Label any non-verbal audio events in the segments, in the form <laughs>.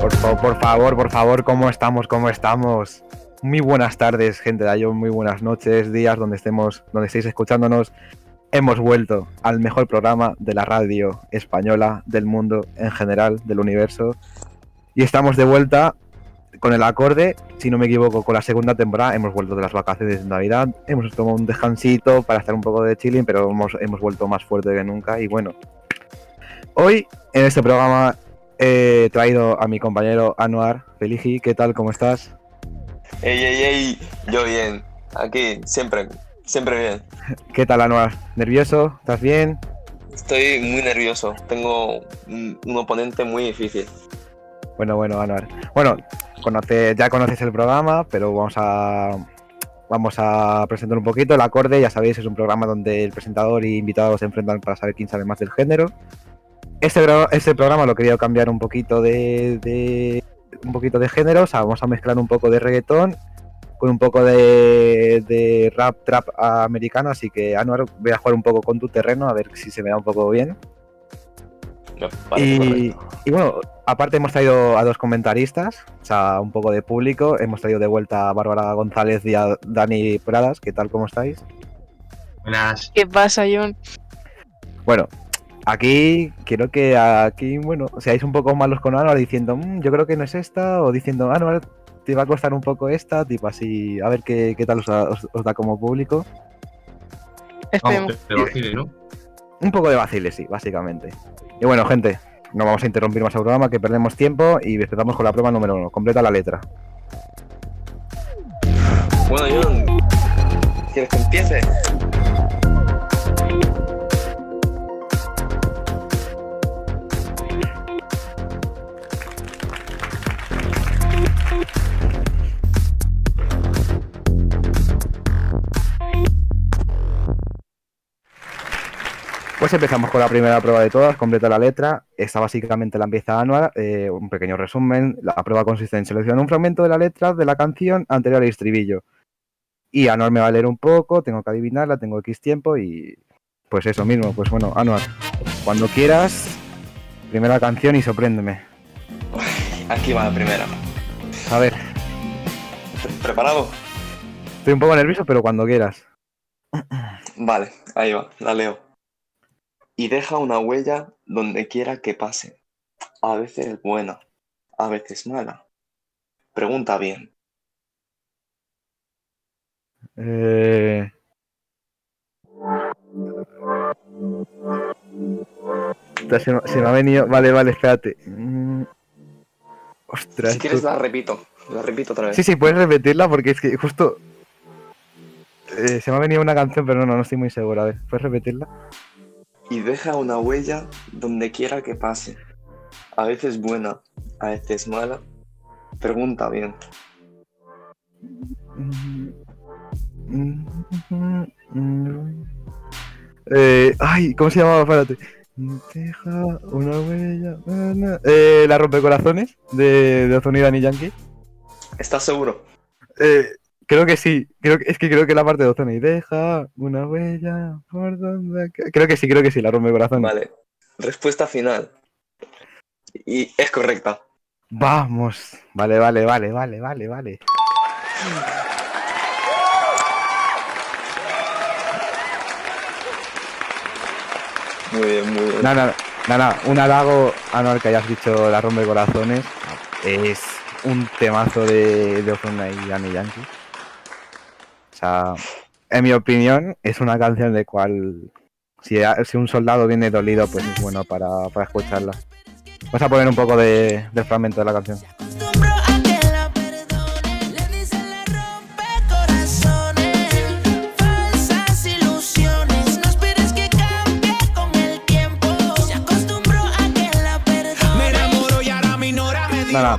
Por, fa- por favor, por favor, ¿cómo estamos? ¿Cómo estamos? Muy buenas tardes, gente de Ion, muy buenas noches, días, donde estemos, donde estéis escuchándonos. Hemos vuelto al mejor programa de la radio española, del mundo en general, del universo. Y estamos de vuelta con el acorde, si no me equivoco, con la segunda temporada. Hemos vuelto de las vacaciones de Navidad, hemos tomado un descansito para hacer un poco de chilling, pero hemos, hemos vuelto más fuerte que nunca. Y bueno, hoy en este programa he traído a mi compañero Anuar Feligi. ¿Qué tal? ¿Cómo estás? Ey, ey, ey, yo bien. Aquí, siempre, siempre bien. <laughs> ¿Qué tal, Anuar? ¿Nervioso? ¿Estás bien? Estoy muy nervioso. Tengo un, un oponente muy difícil. Bueno, bueno, Anuar. Bueno, ya conoces el programa, pero vamos a vamos a presentar un poquito el acorde. Ya sabéis, es un programa donde el presentador y invitados se enfrentan para saber quién sabe más del género. Este, este programa lo he querido cambiar un poquito de, un poquito de género, o sea, vamos a mezclar un poco de reggaetón con un poco de, de rap trap americano, así que Anuar voy a jugar un poco con tu terreno a ver si se me da un poco bien. Me Y, bueno, aparte hemos traído a dos comentaristas, o sea, un poco de público. Hemos traído de vuelta a Bárbara González y a Dani Pradas. ¿Qué tal? ¿Cómo estáis? Buenas. ¿Qué pasa, John? Bueno, aquí quiero que aquí, bueno, seáis un poco malos con Anuar diciendo, "Mm, yo creo que no es esta, o diciendo, Anuar, te va a costar un poco esta, tipo así, a ver qué, qué tal os, da- os- os da como público. Esperemos. Vamos, pero vacile, ¿no? Un poco de vacile, sí, básicamente. Y bueno, gente, no vamos a interrumpir más el programa, que perdemos tiempo y empezamos con la prueba número uno. Completa la letra. Bueno, John, ¿quieres que empiece? Pues empezamos con la primera prueba de todas, completa la letra. Esta básicamente la empieza Anuar, eh, un pequeño resumen. La prueba consiste en seleccionar un fragmento de la letra de la canción anterior al estribillo. Y Anuar me va a leer un poco, tengo que adivinarla, tengo X tiempo y pues eso mismo. Pues bueno, Anuar, cuando quieras, primera canción y sorpréndeme. Aquí va la primera. A ver, Pre- ¿Preparado? estoy un poco nervioso, pero cuando quieras. Vale, ahí va, la leo. Y deja una huella donde quiera que pase. A veces buena, a veces mala. Pregunta bien. Eh... Se me, se me ha venido. Vale, vale, espérate. Mm. Ostras. Si quieres la repito, la repito otra vez. Sí, sí, puedes repetirla porque es que justo. eh, se me ha venido una canción, pero no, no estoy muy seguro. A ver, ¿puedes repetirla? Y deja una huella donde quiera que pase. A veces buena, a veces mala. Pregunta bien. Eh, ay, ¿cómo se llamaba? Espérate. Deja una huella. Eh, la rompecorazones de, de Daddy Yankee. ¿Estás seguro? Eh, creo que sí. Creo que, es que creo que la parte de Ozone y deja una huella por donde. Creo que sí, creo que sí, la rompecorazones. Vale. Respuesta final. Y es correcta. Vamos. Vale, vale, vale, vale, vale, vale. Muy bien, muy bien. Nada, nada, un halago a Noel que hayas dicho la rompe corazones. Es un temazo de, de Ozuna y Annie Yankee. O sea, en mi opinión, es una canción de cual. Si, si un soldado viene dolido, pues es bueno para, para escucharla. Vamos a poner un poco de, del fragmento de la canción.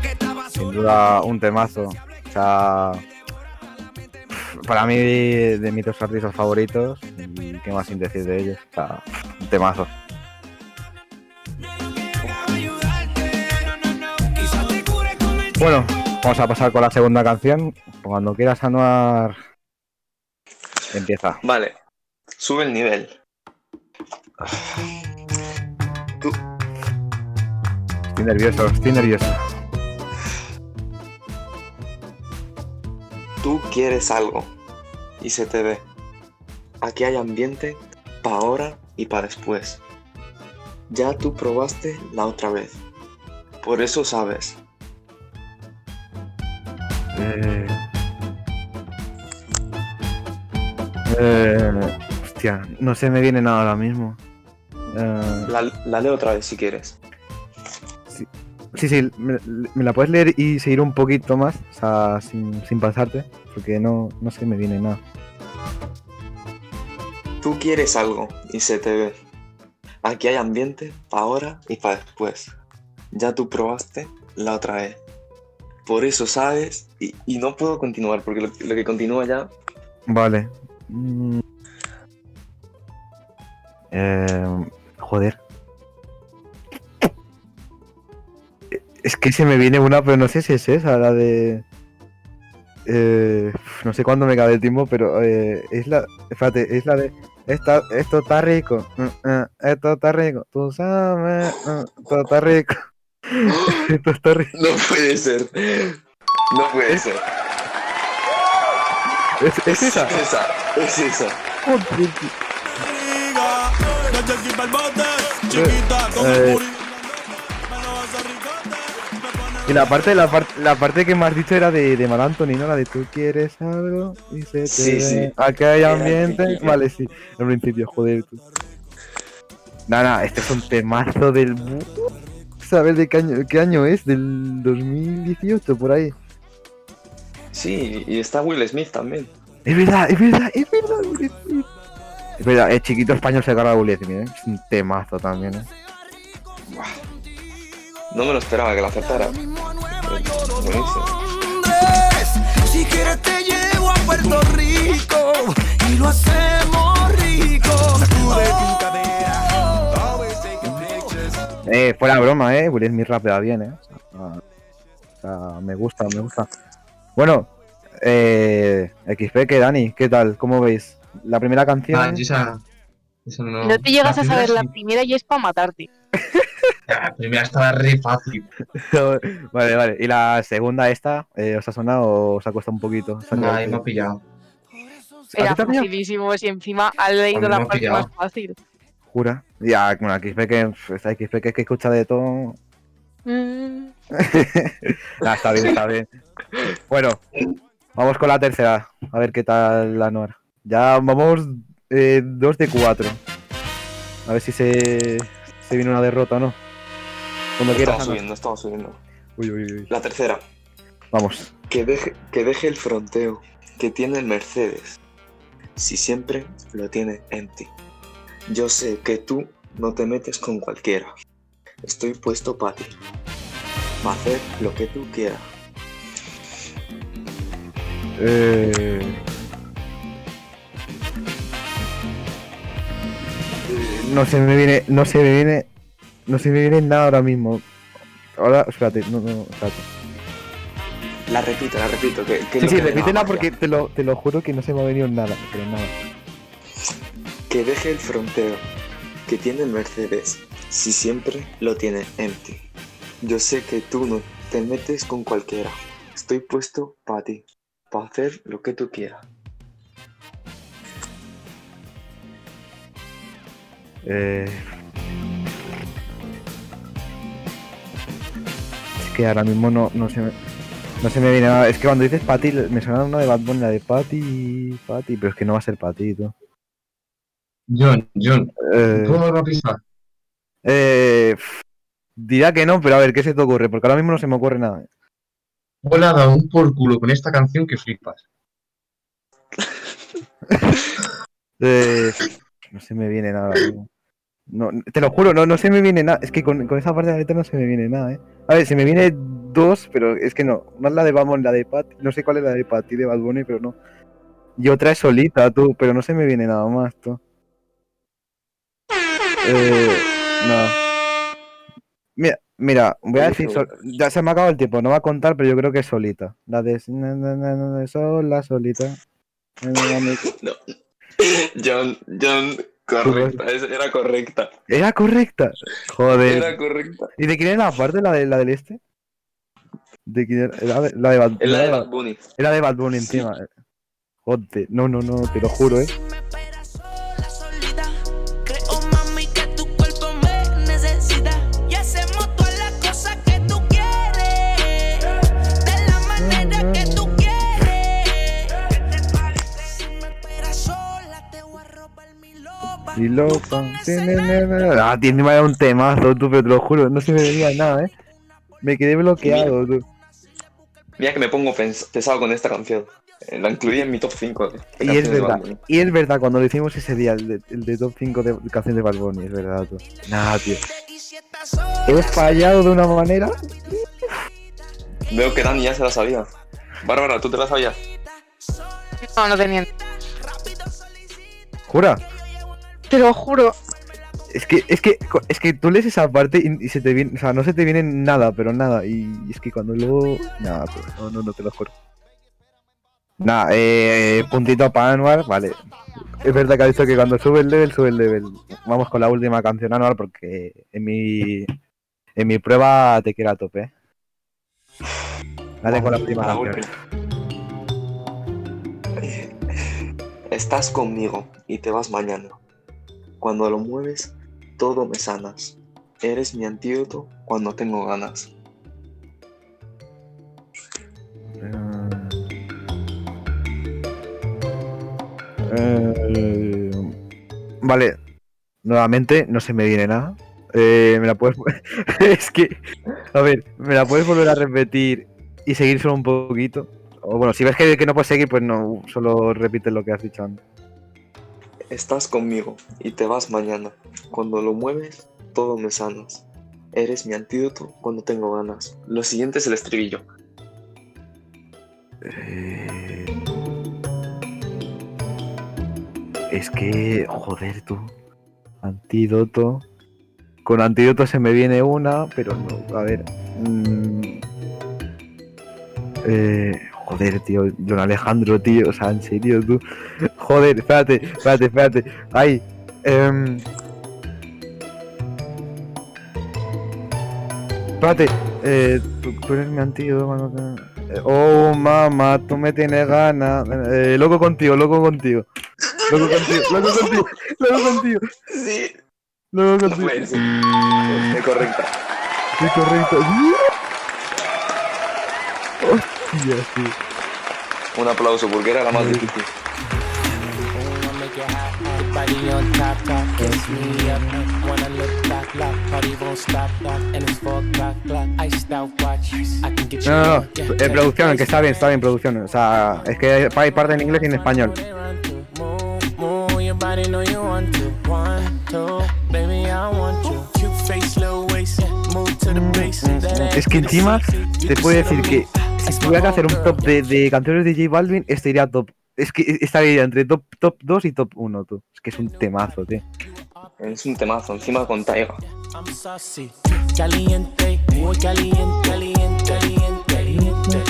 Que estaba sin duda un temazo. O sea, para mí de mis dos artistas favoritos, y qué más sin decir de ellos. O sea, un temazo. Bueno, vamos a pasar con la segunda canción. Cuando quieras anuar, empieza. Vale, sube el nivel. Estoy nervioso, estoy nervioso. Tú quieres algo y se te ve. Aquí hay ambiente para ahora y para después. Ya tú probaste la otra vez. Por eso sabes. Eh... Eh... Hostia, no se me viene nada ahora mismo. Eh, La, la leo otra vez si quieres. Sí, sí, me, me la puedes leer y seguir un poquito más, o sea, sin, sin pasarte, porque no, no se me viene nada. Tú quieres algo y se te ve. Aquí hay ambiente para ahora y para después. Ya tú probaste la otra vez. Por eso sabes y, y no puedo continuar porque lo, lo que continúa ya... Vale. Mm. Eh, joder. Es que se me viene una, pero no sé si es esa, la de... Eh, no sé cuándo me cabe el tiempo, pero eh, es la... Espérate, es la de... Esta, esto está rico, mm, mm, esto está rico, tú sabes, mm, esto está rico, <laughs> esto está rico. No puede ser. No puede ser. ¿Es, es esa? Es esa. Es esa. Joder, tío. Eh, Y la parte, la, par- la parte que me has dicho era de, de Mar Anthony, ¿no? La de tú quieres algo y se te Sí, ve. sí. Aquí hay Era al ambiente. Vale, sí. Al principio, joder. Tú. Nada, este es un temazo del... ¿Sabes de qué año, qué año es? Del 2018, por ahí. Sí, y está Will Smith también. Es verdad, es verdad, es verdad, Will Smith. Es verdad, el chiquito español se carga a Will Smith, ¿eh? Es un temazo también, ¿eh? No me lo esperaba que lo acertara. Buenísimo. Si quieres te llevo a Puerto Rico y lo hacemos rico. Eh, fuera broma, eh. Will Smith rapea bien, eh. O sea, o sea, me gusta, me gusta. Bueno, eh, XP, que Dani, ¿qué tal? ¿Cómo veis? La primera canción. Ah, yo esa, esa no, No te llegas a saber la primera y es para matarte. <laughs> La primera estaba re fácil. vale, vale. ¿Y la segunda, esta, eh, os ha sonado o os ha costado un poquito? ¿Os ha No, quedado- ahí me ha pillado. ¿A Era facilísimo y encima ha leído la parte pillado. más fácil. Jura. Ya, bueno, XP que, esta XP que, que escucha de todo. Mm, <laughs> Nah, está bien, está bien. Bueno, vamos con la tercera. A ver qué tal la Nor. Ya vamos eh, dos de cuatro. A ver si se, se viene una derrota o no. Cuando quieras. Subiendo, estamos subiendo. Uy, uy, uy. La tercera. Vamos. Que deje, que deje el fronteo que tiene el Mercedes. Si siempre lo tiene en ti. Yo sé que tú no te metes con cualquiera. Estoy puesto para ti. Va a hacer lo que tú quieras. Eh... No se me viene, no se me viene, no se me viene nada ahora mismo. Ahora, espérate, no, no, espérate. La repito, la repito. Que, que Sí, sí, repítela porque te lo, te lo juro que no se me ha venido nada, pero nada. Que deje el fronteo que tiene el Mercedes. Si siempre lo tiene en ti. Yo sé que tú no te metes con cualquiera. Estoy puesto para ti. Para hacer lo que tú quieras. Eh... Es que ahora mismo no, no se me, no se me viene nada. Es que cuando dices Patty, me suena una de Bad Bunny, la de Patty, Patty, pero es que no va a ser Patty, tú. John, John, Eh, ¿puedo dar una pista? eh, dirá que no, pero a ver, ¿qué se te ocurre? Porque ahora mismo no se me ocurre nada. Dado un por culo con esta canción que flipas. Eh, no se me viene nada. No, te lo juro, no, no se me viene nada. Es que con, con esa parte de la letra no se me viene nada, ¿eh? A ver, se me viene dos, pero es que no. Una es la de Bamon, la de Pat. No sé cuál es la de Patty de Bad Bunny, pero no. Y otra es solita, tú, pero no se me viene nada más, tú. Eh, no. Mira, Mira, voy a decir, sol- ya se me ha acabado el tiempo, no va a contar, pero yo creo que es solita. La de, de sola, solita. <laughs> No. John, John, correcta, esa era correcta. Era correcta. Joder. Era correcta. ¿Y de quién era la parte, la, de, la del este? ¿De quién era? De, la de Bad, la de- Bad Bunny. era de Bad Bunny Sí. encima. Joder, no, no, no, te lo juro, eh. Ah, tío, encima era un temazo, tú, pero te lo juro, no se me venía nada, eh. Me quedé bloqueado, tú. Mira que me pongo pesado con esta canción. Eh, La incluí en mi top 5. de Y es verdad, y es verdad, cuando lo hicimos ese día, el de, el de top 5 de canciones de Bad Bunny, es verdad, tú. Nada, tío. He fallado de una manera. Veo que Dani ya se la sabía. Bárbara, ¿tú te la sabías? No, no tenía. Jura. Te lo juro. Es que, es que, es que tú lees esa parte y, y se te viene, o sea, no se te viene nada, pero nada. Y, es que cuando luego. Nada, tú, no, no, no te lo juro. Nada, eh, puntito para Anuar, vale. Es verdad que ha dicho que cuando sube el level, sube el level. Vamos con la última canción Anuar porque en mi en mi prueba te quiero a tope. ¿eh? Dale con la última canción. Estás conmigo y te vas mañana. Cuando lo mueves, todo me sanas. Eres mi antídoto cuando tengo ganas. Eh, vale, nuevamente no se me viene nada. Eh, me la puedes. <laughs> es que. A ver, ¿me la puedes volver a repetir y seguir solo un poquito? O bueno, si ves que, que no puedes seguir, pues no, solo repite lo que has dicho antes. Estás conmigo y te vas mañana. Cuando lo mueves, todo me sanas. Eres mi antídoto cuando tengo ganas. Lo siguiente es el estribillo. Eh, Es que, joder, tú. Antídoto. Con antídoto se me viene una, pero no. A ver. mm, eh, joder, tío. Don Alejandro, tío. O sea, en serio, tú. Joder, espérate, espérate, espérate. Ay. em, espérate. Eh, tú, tú eres mi antídoto Oh, mamá, tú me tienes ganas. Eh, loco contigo, loco contigo. Loco contigo, loco contigo, loco contigo, Sí, loco no contigo. Es correcta. Sí, correcto. Un aplauso porque era la más difícil. Wanna make it hot, hot, body on top, top, kiss me up. Wanna look lock, lock, party won't stop, lock, and it's four o'clock, clock. Iced out watch, I can get you. No, no, no. Eh, producción, que está bien, está bien, producción. O sea, es que hay parte en inglés y en español. Move, move your body, know you want to. One, two, baby, I want you. Cute face, little waist, move to the base. That Es que encima te puedo decir que si tuviera que hacer un top de, de canciones de J Balvin, este iría top. Es que estaría entre top, top 2 y top 1, tú. Es que es un temazo, tío. Es un temazo, encima con Taiga. Caliente, muy caliente, caliente, caliente,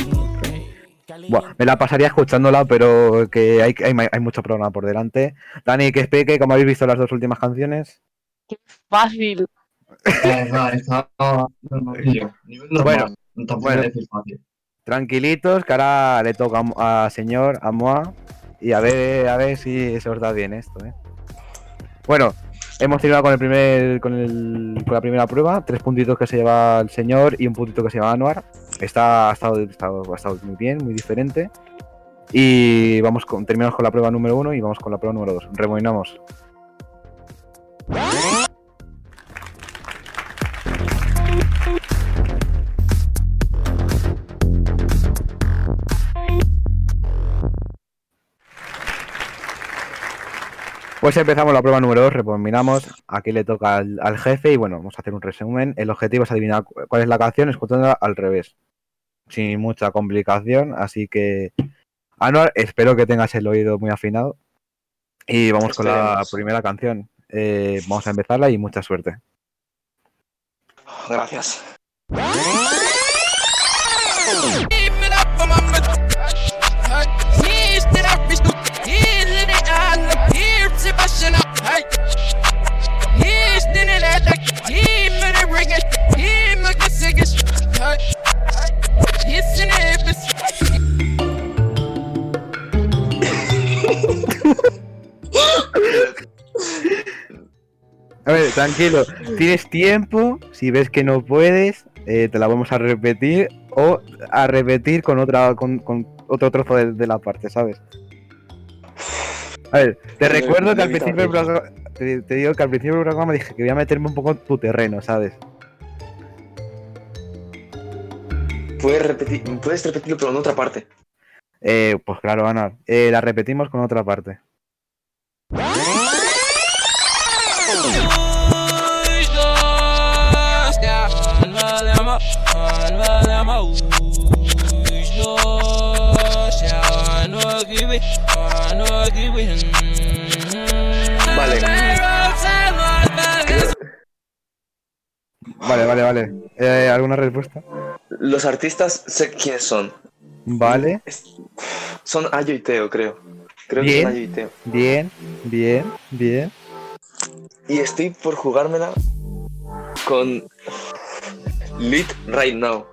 caliente. Buah, me la pasaría escuchándola, pero que hay, hay, hay mucho programa por delante. Dani, que explique, como habéis visto las dos últimas canciones. Fácil. Nivel normal. Bueno, bueno. Tranquilitos, que ahora le toca a, a señor, a Moa. Y a ver, a ver si se os da bien esto, ¿eh? Bueno, hemos terminado con el primer, con el, con la primera prueba. Tres puntitos que se lleva el señor y un puntito que se lleva Anuar. Está, ha estado- ha estado muy bien, muy diferente. Y vamos con, terminamos con la prueba número uno y vamos con la prueba número dos. Remoinamos. Pues empezamos la prueba número 2, rebobinamos. Aquí le toca al, al jefe y bueno, vamos a hacer un resumen. El objetivo es adivinar cu- cuál es la canción escuchándola al revés. Sin mucha complicación, así que Anuar, espero que tengas el oído muy afinado. Y vamos con la primera canción. Eh, vamos a empezarla y mucha suerte. Gracias. A ver, tranquilo. Tienes tiempo. Si ves que no puedes, eh, te la vamos a repetir. O a repetir con otra con, con otro trozo de, de la parte, ¿sabes? A ver, te recuerdo que al principio del programa. Te, te digo que al principio del programa dije que voy a meterme un poco en tu terreno, ¿sabes? Puedes, repetir, puedes repetirlo, pero en otra parte. Eh, pues claro, Ana. Eh, la repetimos con otra parte. Vale. Vale, vale, vale. Eh, ¿Alguna respuesta? Los artistas sé quiénes son. Vale. Es- Son Ayo y Teo, creo. Creo Bien. que y Teo. Bien, bien, bien. Y estoy por jugármela con Lit Right Now.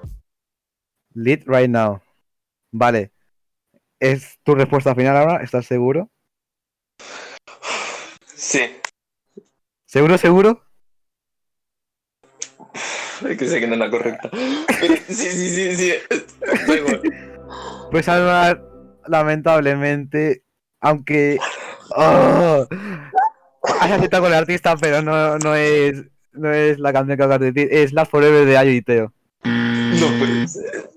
Lead right now. Vale. ¿Es tu respuesta final ahora? ¿Estás seguro? Sí. ¿Seguro, seguro? Es que sé que no es la correcta. <laughs> Sí, sí, sí, sí. Pues Alvar, lamentablemente, aunque... ¡Oh! Has aceptado con el artista, pero no, no es no es la canción que acabas de decir, es Last Forever de Ayo y Teo. No puede ser.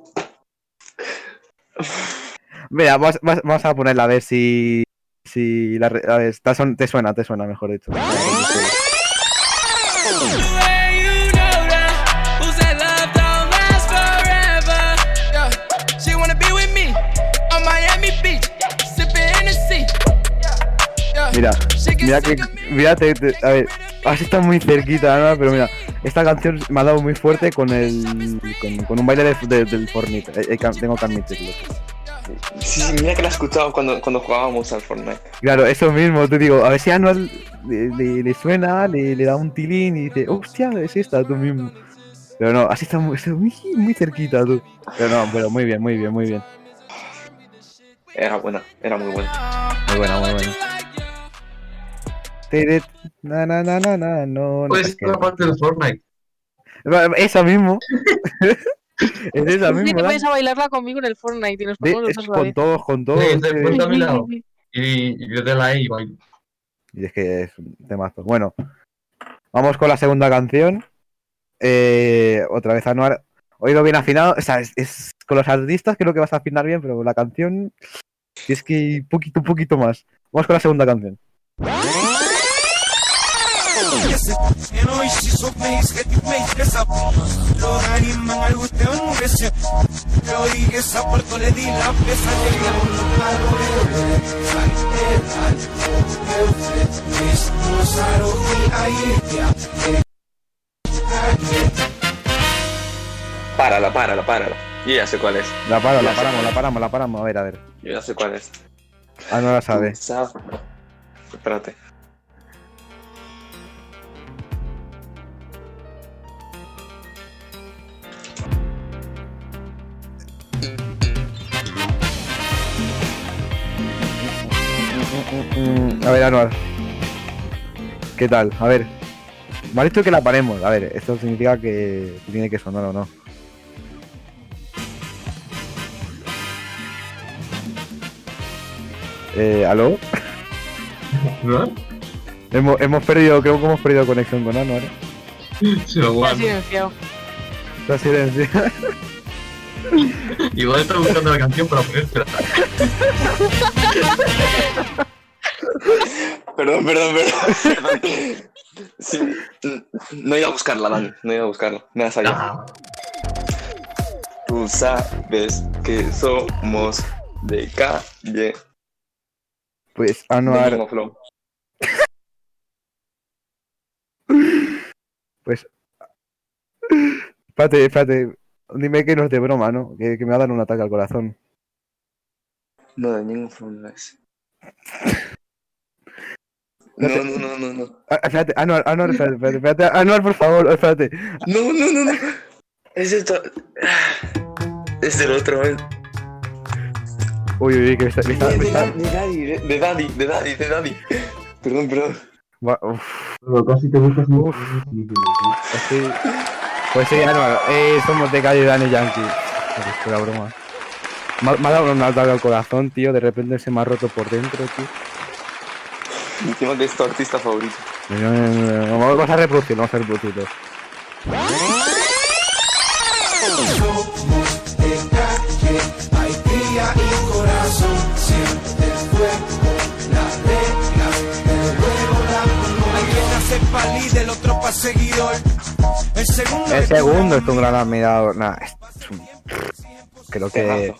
Mira, vamos, vamos- a ponerla a ver si... si la, re- a ver, te, son- te suena, te suena, mejor dicho. Mira, mira que... Mira, te- te- a ver, has estado muy cerquita, ¿no? Pero mira, esta canción me ha dado muy fuerte con el... con, con un baile de- de- del Fortnite. Eh, eh, tengo que admitirlo. Sí, sí, mira que la he escuchado cuando, cuando jugábamos al Fortnite. Claro, eso mismo, te digo, a ver si a Anual le, le- le suena, le, le da un tilín y dice, hostia, es esta, tú mismo. Pero no, así está muy, muy, muy cerquita, tú. Pero no, pero muy bien, muy bien, muy bien. Era buena, era muy buena. Muy buena, muy buena. Tere- Na, na, na, na, na, no, no Pues la parte del Fortnite. Esa mismo. <laughs> es esa Sí, mismo. te ¿no? puedes a bailarla conmigo en el Fortnite y nos ponemos los dos con todos, con todos. Sí, te cuento a mi lado. Y, y yo de la E y bailo. Y es que es un temazo. Bueno, vamos con la segunda canción. Eh, otra vez Anuar. Oído bien afinado. O sea, es, es- con los artistas creo que vas a afinar bien, pero la canción es que poquito, poquito más. Vamos con la segunda canción. Párala, párala, párala. Yo ya sé cuál es. La paro, la Ya paramos, la paramos, la paramos. A ver, a ver. Yo ya sé cuál es. Ah, no la sabe. Sa- Espérate. Mm, A ver, Anuar. ¿Qué tal? A ver. Me ha dicho que la paremos. A ver, esto significa que tiene que sonar o no. Eh, ¿Aló? ¿No? Hemos, hemos perdido, creo que hemos perdido conexión con Anuar. Se lo Está guardo. silenciado. Está silenciado. Igual está buscando la canción para poder esperar. Perdón, perdón, perdón. perdón. Sí, no he ido a buscarla, Dani. No he ido a buscarla. Me has fallado. Ah, Tú sabes que somos de calle. Pues Anuar, Flow. pues. Espérate, espérate. Dime que no es de broma, ¿no? Que, que me va a dar un ataque al corazón. No, de ningún forma es. No, no, no, no, no. Ah, espérate, Anuar, Anuar, espérate, espérate, espérate. Anuar, por favor, espérate. No, no, no, no. Es esto. Es del otro, ¿eh? Uy, uy, uy, que me está. Me está, De, me de, está- de Daddy, de, de Daddy, de Daddy, de Daddy. Perdón, perdón. Va- uf, Pero casi te buscas un... estoy- Pues sí, Anuar, eh, somos de calle Dani Yankee. Que la broma. Me, ha- me ha dado un ataque al corazón, tío. De repente se me ha roto por dentro, tío. Es tu artista favorito. No, no, no, no, no, Vamos a reproducir, vamos a reproducirlo. Hay el el quien hace del otro pa' seguidor. El segundo El es segundo es un gran admirador. Nah, un... Creo que.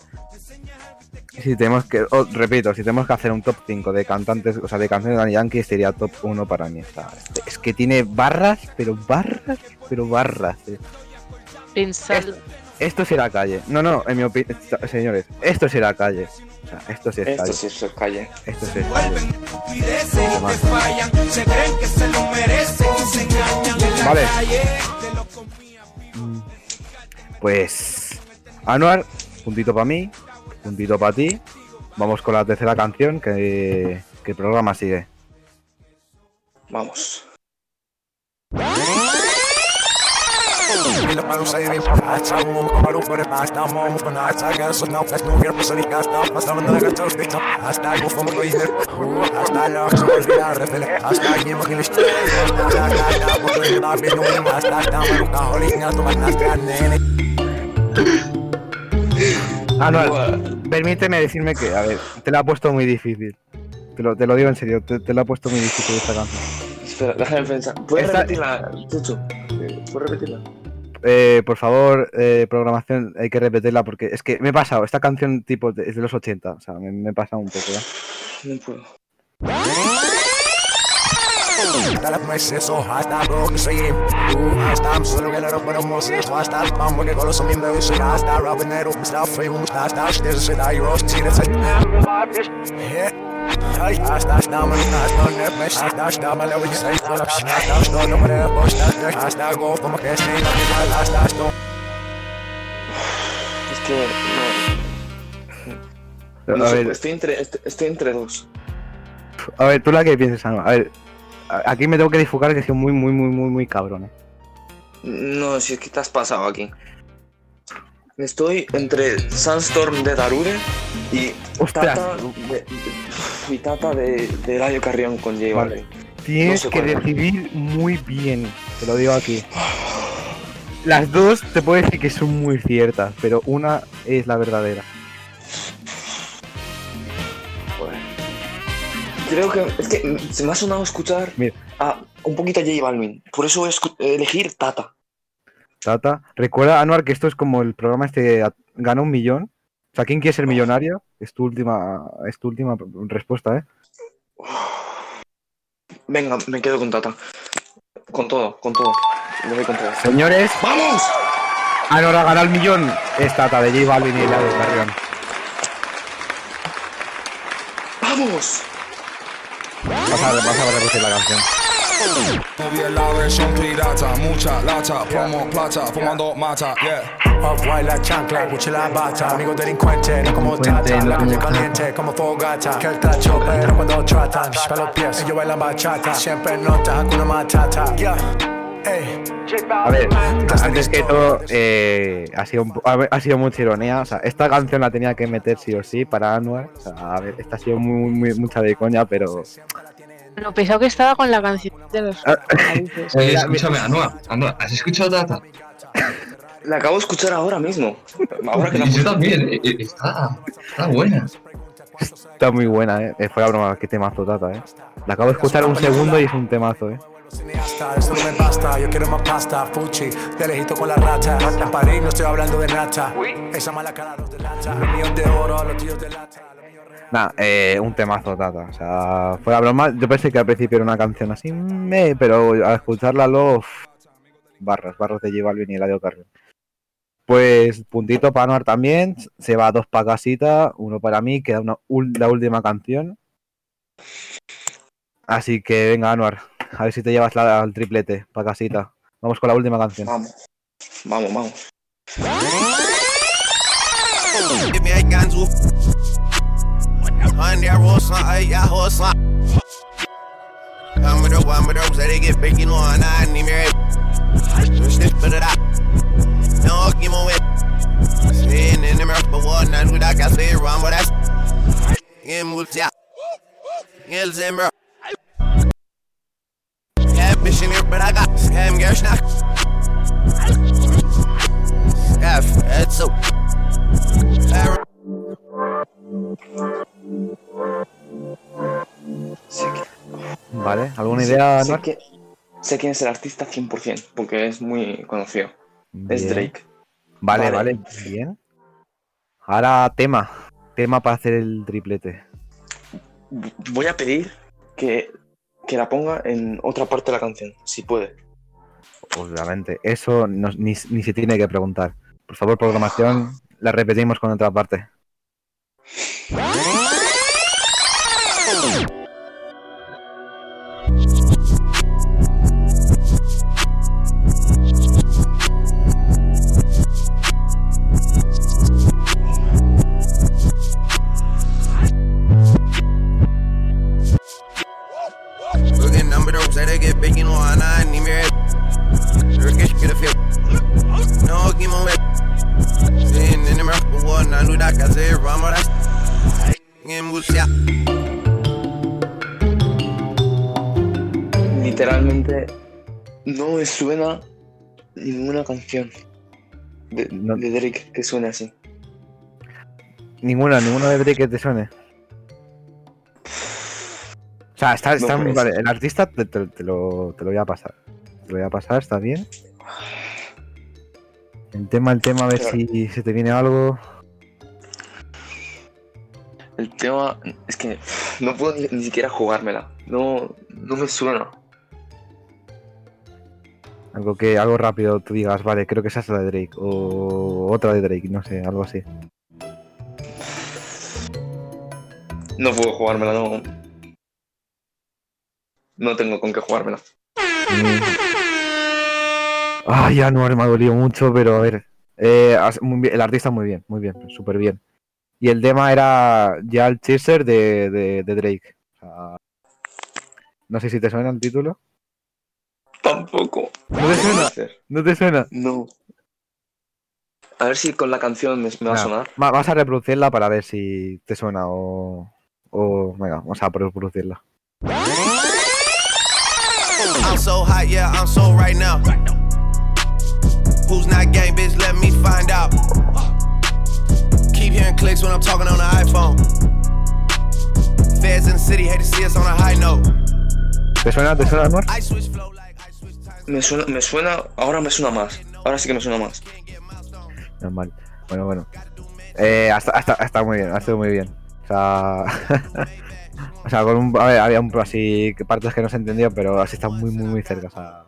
Si tenemos que. oh, repito, si tenemos que hacer un top 5 de cantantes, o sea, de canciones de Daddy Yankee, sería top 1 para mí. o sea, es- que tiene barras, pero barras, pero barras. eh. Esto será calle. No, no, en mi opinión. Señores, esto será calle. O sea, esto sí es Esto calle. sí es calle. Esto sí es calle. vuelven estupideces y te fallan. Se creen que Vamos. Anuar, permíteme decirme que, a ver, te la ha puesto muy difícil. Te lo, te lo digo en serio, te, te la ha puesto muy difícil esta canción. Espera, déjame pensar. ¿Puedes Esta- repetirla, Chucho? Eh, ¿Puedes repetirla? Eh, por favor, eh, programación, hay que repetirla porque es que me he pasado. Esta canción tipo de- es de los 80, o sea, me, me he pasado un poco ya. No puedo. Es que no. no A sé, ver, estoy, entre, estoy, estoy entre dos. a ver, tú la que pienses, Anuar. A ver, aquí me tengo que disfocar que soy muy, muy, muy, muy, muy cabrón. eh. No, si es que te has pasado aquí. Estoy entre Sandstorm de Darude y Ostras. Tata de, y Tata de, de Eladio Carrión con J Vale. Balvin. Tienes No sé que decidir muy bien, te lo digo aquí. Las dos te puedo decir que son muy ciertas, pero una es la verdadera. Creo que es que se me ha sonado escuchar Mira. a un poquito a J Balvin. Por eso voy a elegir Tata. Tata, recuerda, Anuar, que esto es como el programa este gana un millón. O sea, ¿quién quiere ser millonario? Es tu última, es tu última respuesta, ¿eh? Venga, me quedo con Tata. Con todo, con todo. Me voy con todo. Señores, ¡Vamos! Anuar ha ganado el millón. Es Tata de J Balvin y la de Carrión. ¡Vamos! Vas a, vas a repetir la canción. La versión pirata, mucha lata, promo plata, fumando mata, yeah. Off-white la chancla, Gucci la bata Amigo delincuente, no como Delincuente, tata no La como calle Tata. caliente, como fogata Que el tacho, pero cuando tratan Pa' los pies, ellos bailan bachata Siempre nota, Hakuna Matata Yeah, ey A ver, antes que todo, eh, ha, sido ha mucha ironía. O sea, esta canción la tenía que meter sí o sí para Anuar. O sea, a ver, esta ha sido muy, muy- mucha de coña, pero. Lo pesado que estaba con la canción de los Ah. <laughs> Eh, escúchame, Anua, Anua, ¿has escuchado Tata? La acabo de escuchar ahora mismo. Ahora que la Y <laughs> yo también, eh, eh, está, está buena. Está muy buena, eh. Eh, Fue la broma, qué temazo, Tata, eh. La acabo de escuchar un segundo y es un temazo, eh. Cineasta, eso no me basta, yo quiero más pasta Fuchi, de lejito con la rata En París no estoy hablando de nata Esa mala cara los delata Los míos de oro, los tíos de real. Nah, eh, un temazo, Tata. O sea, fue la broma. Yo pensé que al principio era una canción así, me, pero al escucharla luego. uf, barras, barras de J Balvin y Eladio Carrión. Pues puntito para Anuar también. Se va dos para casita, uno para mí. Queda una, la última canción. Así que venga, Anuar. A ver si te llevas la, al triplete para casita. Vamos con la última canción. Vamos. Vamos, vamos. Me a ganzu. On horse, I ya horse. I'm with the one with the they get big, you know, and I need me. Snip for the No, give me away. Saying in the mirror, but what not that, I say wrong, but that's. Yeah, move ya. Yeah, Zimmer. Yeah, mission here, but I got scam, girl, snack. F, it's so. Vale, ¿alguna sé- idea, sé, que- sé quién es el artista 100%, porque es muy conocido. Es. Drake. Vale, Vale. vale, bien. Ahora tema. Tema para hacer el triplete. Voy a pedir que, que la ponga en otra parte de la canción, si puede. Obviamente, eso no- ni, ni se tiene que preguntar. Por favor, programación, la repetimos con otra parte. I need me. Turkish get a feel. No, give me away. Saying in the mirror, but what not do that, I say wrong, but that's. Literalmente no me suena ninguna canción de, No. de Drake que suene así. Ninguna, ninguna de Drake que te suene. O sea, está, está No, pues. vale. El artista te, te- te lo, te lo voy a pasar. Te lo voy a pasar, está bien. El tema, el tema, a ver Claro. si se te viene algo. El tema es que no puedo ni, ni siquiera jugármela. No, no me suena. Algo que, algo rápido tú digas, vale, creo que esa es la de Drake. O otra de Drake, no sé, algo así. No puedo jugármela, no. No tengo con qué jugármela. Mm. Ay, ya no me ha dolido mucho, pero a ver. eh, el artista muy bien, muy bien, súper bien. Y el tema era ya el chaser de, de, de Drake. O sea, no sé si te suena el título. Tampoco. ¿No te suena? ¿No te suena? No. A ver si con la canción me, me va a sonar. va- vas a reproducirla para ver si te suena o. O. Venga, vamos a reproducirla. I'm so hot, yeah, I'm so right now. Who's not gang, bitch? Let me find out. Keep hearing clicks when I'm talking on the iPhone. Feds in the city hate to see us on a high note. ¿Te suena? ¿Te suena, time. Me suena, me suena, ahora me suena más. Ahora sí que me suena más. Normal. Bueno, bueno. Eh, hasta, hasta, hasta muy bien, ha sido muy bien. O sea. <laughs> o sea, con un. A ver, había un así partes que no se entendió, pero así está muy, muy, muy cerca. O sea.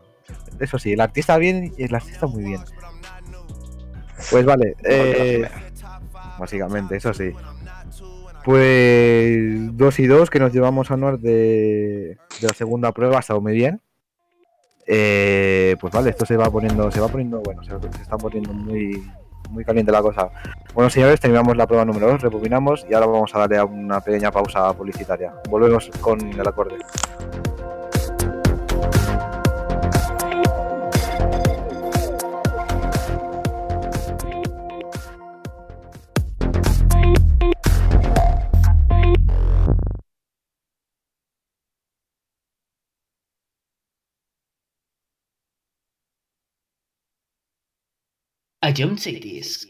Eso sí, el artista bien y el artista muy bien. Pues vale. Eh, básicamente, eso sí. Pues 2 y 2 que nos llevamos a honor de, de la segunda prueba, ha estado muy bien. Eh, pues vale, esto se va poniendo, se va poniendo, bueno, se, se poniendo muy, muy caliente la cosa. Bueno, señores, terminamos la prueba número 2, rebobinamos y ahora vamos a darle una pequeña pausa publicitaria. Volvemos con el acorde. I don't say this.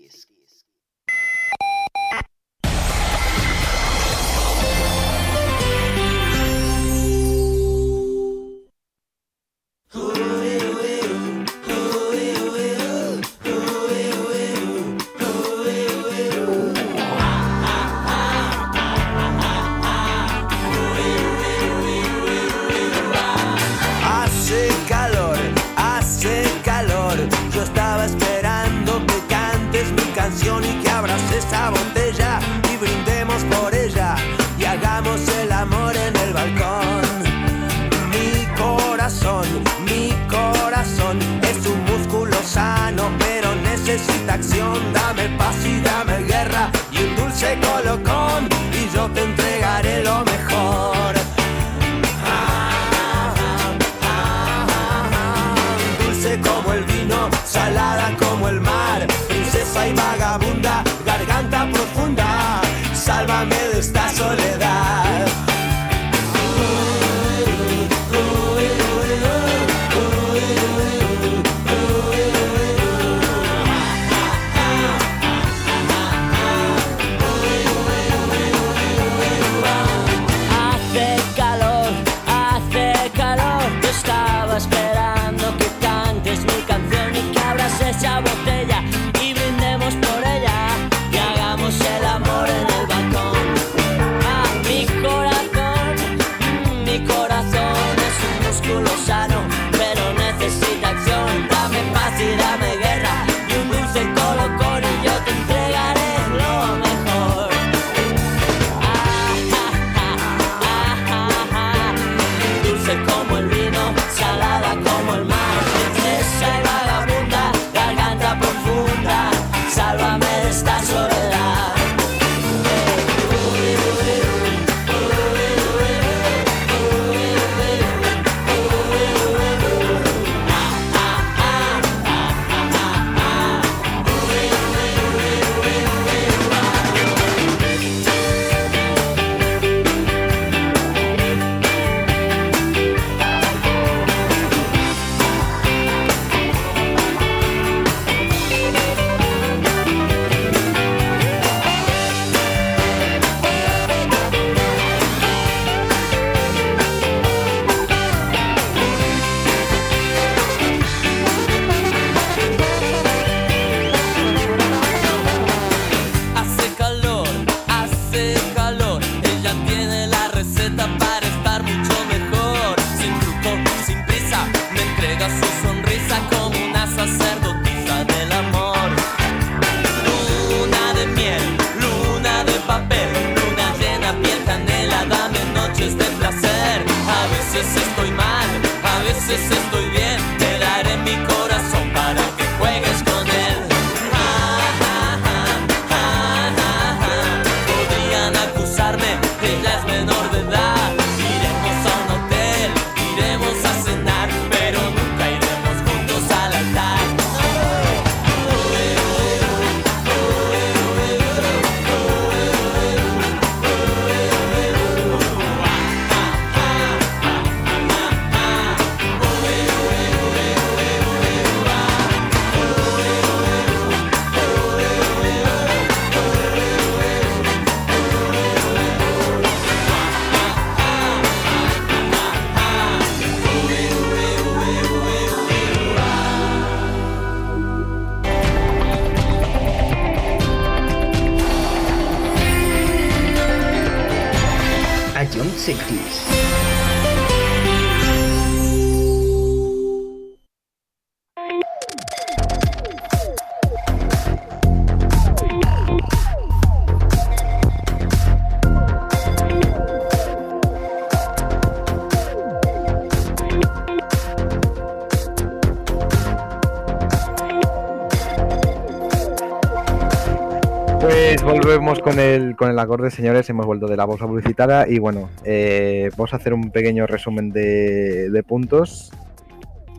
con el, acorde, señores, hemos vuelto de la bolsa publicitada y bueno, eh, vamos a hacer un pequeño resumen de, puntos.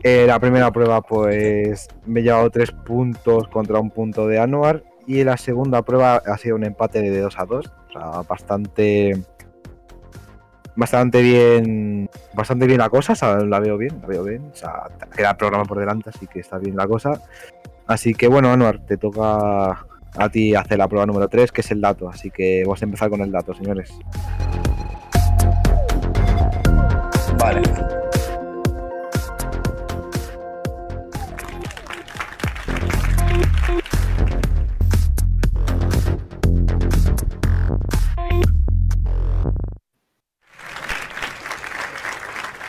Eh, la primera prueba, pues me he llevado tres puntos contra un punto de Anuar y la segunda prueba ha sido un empate de 2 a 2, o sea, bastante bastante bien bastante bien la cosa, o sea, la veo bien, la veo bien, o sea, queda el programa por delante, así que está bien la cosa. Así que bueno, Anuar, te toca a ti hace la prueba número 3, que es el dato. Así que vamos a empezar con el dato, señores. Vale.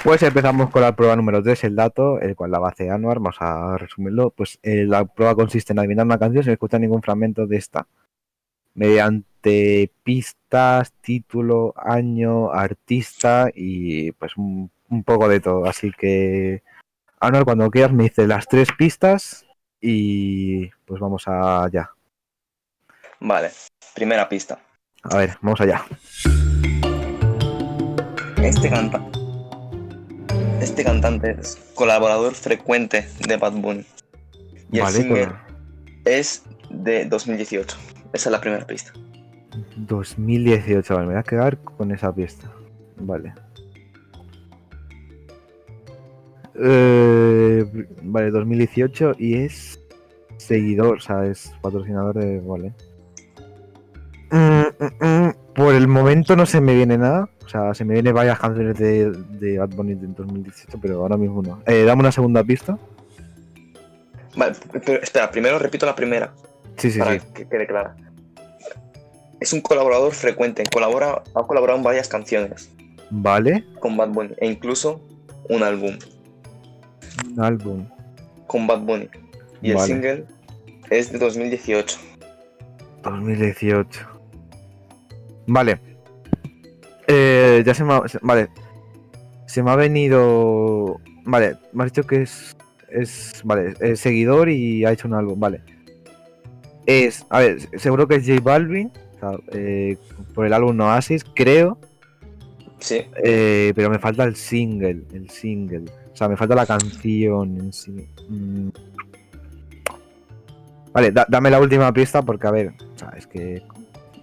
Pues empezamos con la prueba número 3, el dato, el cual la base Anuar, vamos a resumirlo. Pues eh, la prueba consiste en adivinar una canción sin escuchar ningún fragmento de esta, mediante pistas, título, año, artista y pues un, poco de todo. Así que, Anuar, cuando quieras me dice las tres pistas y pues vamos allá. Vale, primera pista. A ver, vamos allá. Este cantante este cantante es colaborador frecuente de Bad Bunny. Y el single es de 2018. Esa es la primera pista. 2018, vale, me voy a quedar con esa pista. Vale. Eh, vale, 2018 y es seguidor, o sea, es patrocinador de. Vale. Por el momento no se me viene nada. O sea, se me vienen varias canciones de, de Bad Bunny de 2018, pero ahora mismo no. Eh, dame una segunda pista. Vale, pero espera, primero repito la primera. Sí, sí, para sí. que quede clara. Es un colaborador frecuente. Colabora, ha colaborado en varias canciones Vale. con Bad Bunny. E incluso un álbum Un álbum. con Bad Bunny. Y el single es de 2018. 2018. Vale. Eh, ya se me ha, Vale. Se me ha venido. Vale, me has dicho que es. Es. Vale, es seguidor y ha hecho un álbum. Vale. Es. A ver, seguro que es J Balvin. o sea, eh, por el álbum Oasis, creo. Sí. Eh, pero me falta el single. El single. O sea, me falta la canción en sí. Mm. Vale, da- dame la última pista porque, a ver, o sea, es que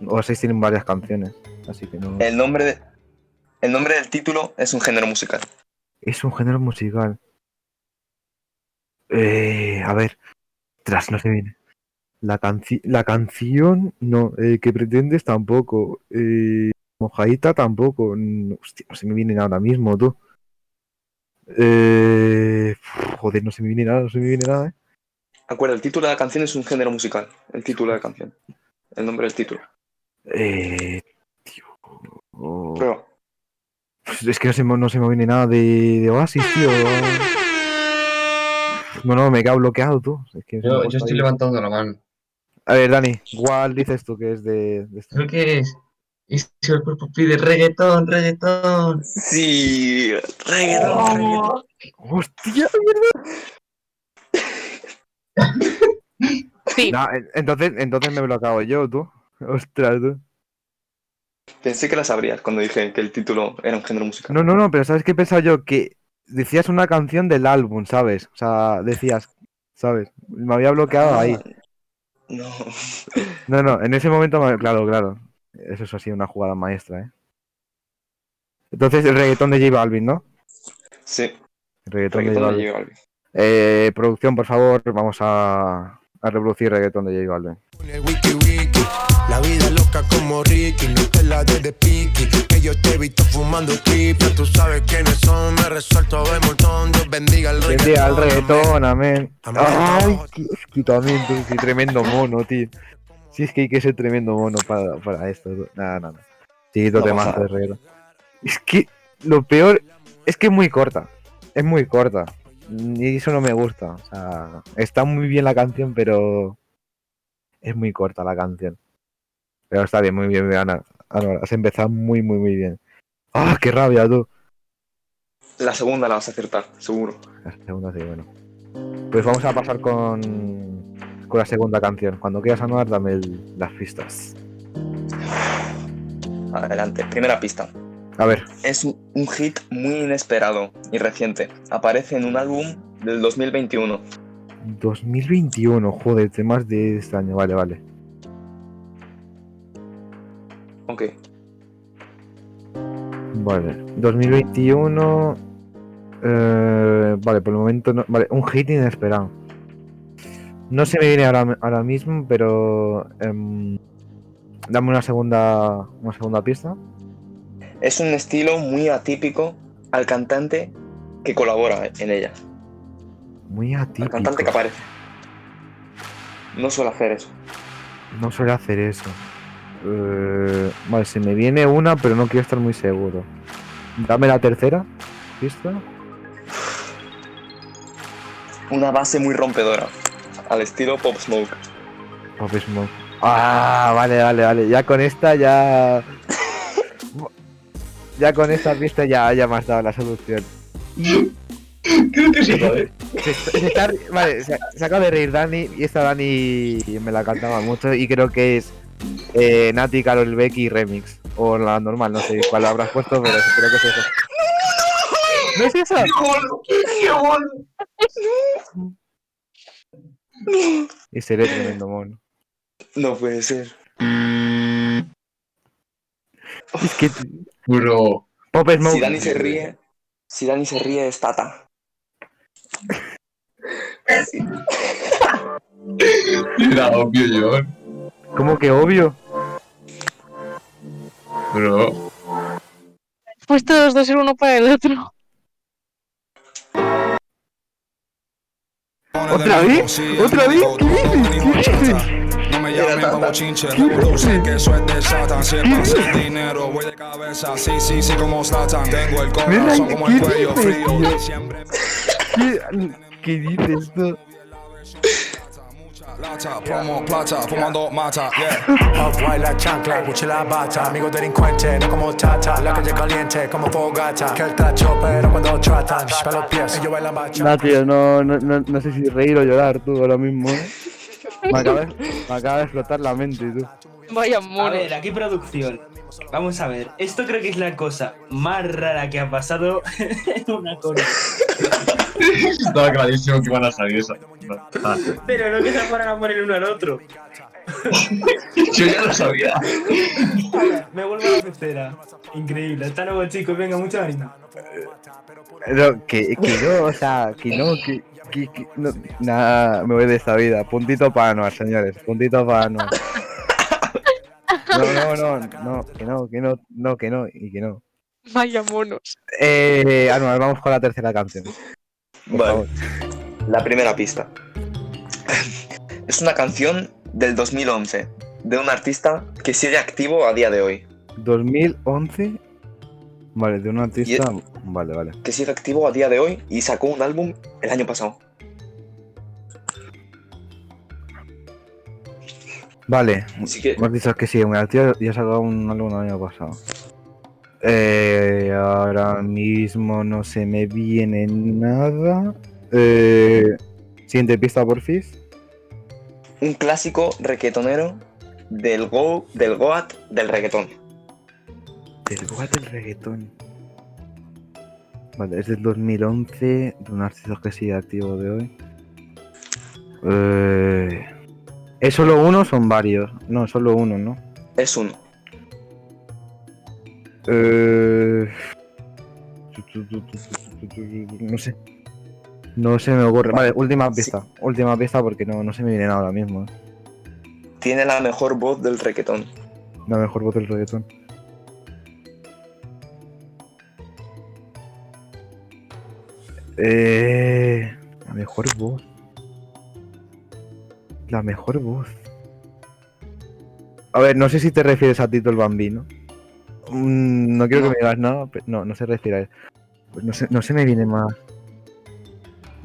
Oasis tienen varias canciones, así que no... El nombre, de- el nombre del título es un género musical. Es un género musical. Eh, a ver, tras no se viene. La, canci- la canción, no, eh, que pretendes tampoco. Eh, mojadita tampoco. Mm, Hostia, no se me viene ahora mismo, tú. Eh, joder, no se me viene nada, no se me viene nada, eh. Acuerda, el título de la canción es un género musical. El título de la canción. El nombre del título. Eh, tío. oh, pues es que no se, me, no se me viene nada de, de Oasis, tío. No, no, me he quedado bloqueado, tú. Es que Yo, estoy ahí. levantando la mano. A ver, Dani, ¿cuál dices tú que es de, de esto? Creo que es. Y si el cuerpo pide reggaetón, reggaetón. Sí, reggaetón, reggaetón. ¡Hostia, Sí. No, en- entonces, entonces me he bloqueado yo, tú. Ostras, tú. Pensé que la sabrías cuando dije que el título era un género musical. No, no, no, pero ¿sabes qué he pensado yo? Que decías una canción del álbum, ¿sabes? O sea, decías, ¿sabes? Me había bloqueado ahí. No. <laughs> No, no, en ese momento, me- claro, claro. Eso es así, una jugada maestra, ¿eh? Entonces, el reggaetón de J Balvin, ¿no? Sí, El reggaetón, reggaetón de de J Balvin. Balvin. Eh, producción, por favor, vamos a, a reproducir reggaetón de J Balvin. La vida loca como Ricky, no te la des de piqui, que yo te he visto fumando triple, tú sabes quiénes son, me resuelto de montón, Dios bendiga el Bendiga al reggaetón. reggaetón, amén. Ay, qué es también, sí, tremendo mono, tío. Sí, es que hay que ser tremendo mono para, para esto. Nada, nada. Sí, No te más de reggaetón. Es que lo peor es que es muy corta. Es muy corta. Y eso no me gusta. O sea, está muy bien la canción, pero es muy corta la canción. Pero está bien, muy bien, Ana. Ana, has empezado muy, muy, muy bien. ¡Ah, qué rabia, tú! La segunda la vas a acertar, seguro. La segunda sí, bueno. Pues vamos a pasar con, con la segunda canción. Cuando quieras anuar, dame el- las pistas. Adelante, primera pista. A ver, Es un, un hit muy inesperado y reciente. Aparece en un álbum del 2021. 2021, joder, temas de este año, vale, vale. Ok. Vale, 2021. eh, vale, por el momento no. Vale, un hit inesperado. No se me viene ahora, ahora mismo, pero. em, dame una segunda. Una segunda pista. Es un estilo muy atípico al cantante que colabora en ella. Muy Al atípico. cantante que aparece. No suele hacer eso. No suele hacer eso. Eh, vale, se me viene una, pero no quiero estar muy seguro. Dame la tercera pista. Una base muy rompedora. Al estilo Pop Smoke. Pop Smoke. Ah, vale, vale, vale. Ya con esta ya. <laughs> Ya con esta pista ya, ya me has dado la solución. Creo que sí, ¿vale? Se, está- se está- vale, se, se acaba de reír Dani y esta Dani me la cantaba mucho y creo que es eh, Nati, Carol Becky Remix. O la normal, no sé cuál habrás puesto, pero creo que es eso. ¿No es esa? Y seré tremendo mono. No puede ser. Es que. Bro. Pop Smoke. Si Dani se ríe, si Dani se ríe es Tata. Era obvio, John. ¿Cómo que obvio? Bro. Puesto los dos en uno para el otro. ¿Otra vez? ¿Otra vez? ¿Qué dices? ¿Qué dices? No me llamen como chinche, reproduce que eso es de Satan. Si es para hacer dinero, voy de cabeza. Sí, sí, sí, como Zlatan. Tengo el corazón como el ¿qué cuello dices, frío. ¿Qué, ¿Qué dices tú? Plata, fumando mata, yeah. Off-white la chancla, Gucci la bata Amigo delincuente, no como tata La calle caliente como fogata Que el tacho, pero cuando tratan Para los pies, ellos bailan bacha No, tío, no, no, no, no sé si reír o llorar tú ahora mismo. ¿eh? Me acaba, de- me acaba de explotar la mente, tú. Vaya A mono. ver, aquí producción. Vamos a ver. Esto creo que es la cosa más rara que ha pasado <laughs> en una cosa. Estaba clarísimo que iban a salir esa. Ah, Pero no que se fueran a poner uno al otro. Yo ya lo sabía. Me vuelvo a la pecera. Increíble. Hasta luego, chicos. Venga, mucho ánimo. No, que, que no, o sea, que no, que, que, que no, nada, me voy de esta vida. Puntito para Anuar, señores, puntito para. No, no, no, no, que no, que no, no, que no, y que no. Vaya monos. Eh, Anuar, vamos con la tercera canción. Vale. La primera pista. Es una canción del 2011 de un artista que sigue activo a día de hoy. 2011. Vale, de un artista. Vale, vale. Que sigue activo a día de hoy y sacó un álbum el año pasado. Vale, Así que- dicho que sí, el tío ya sacó un álbum el año pasado. Eh, ahora mismo no se me viene nada. Eh, siguiente pista, porfis. Un clásico reggaetonero del Go, del Goat del reggaetón. Del Goat del reggaetón. Vale, es del 2011, de un artista que sigue activo de hoy. Eh, ¿Es solo uno o son varios? No, solo uno, ¿no? Es uno. Eh... No sé. No se me ocurre. Vale, última pista. Última pista porque no, no se me viene nada ahora mismo. ¿eh? Tiene la mejor voz del reggaetón. La mejor voz del reggaetón. Eh... La mejor voz. La mejor voz. A ver, no sé si te refieres a Tito el Bambino. Mm, no quiero que me digas nada, pero no, no se refiere a él. Pues no, se, no se me viene más.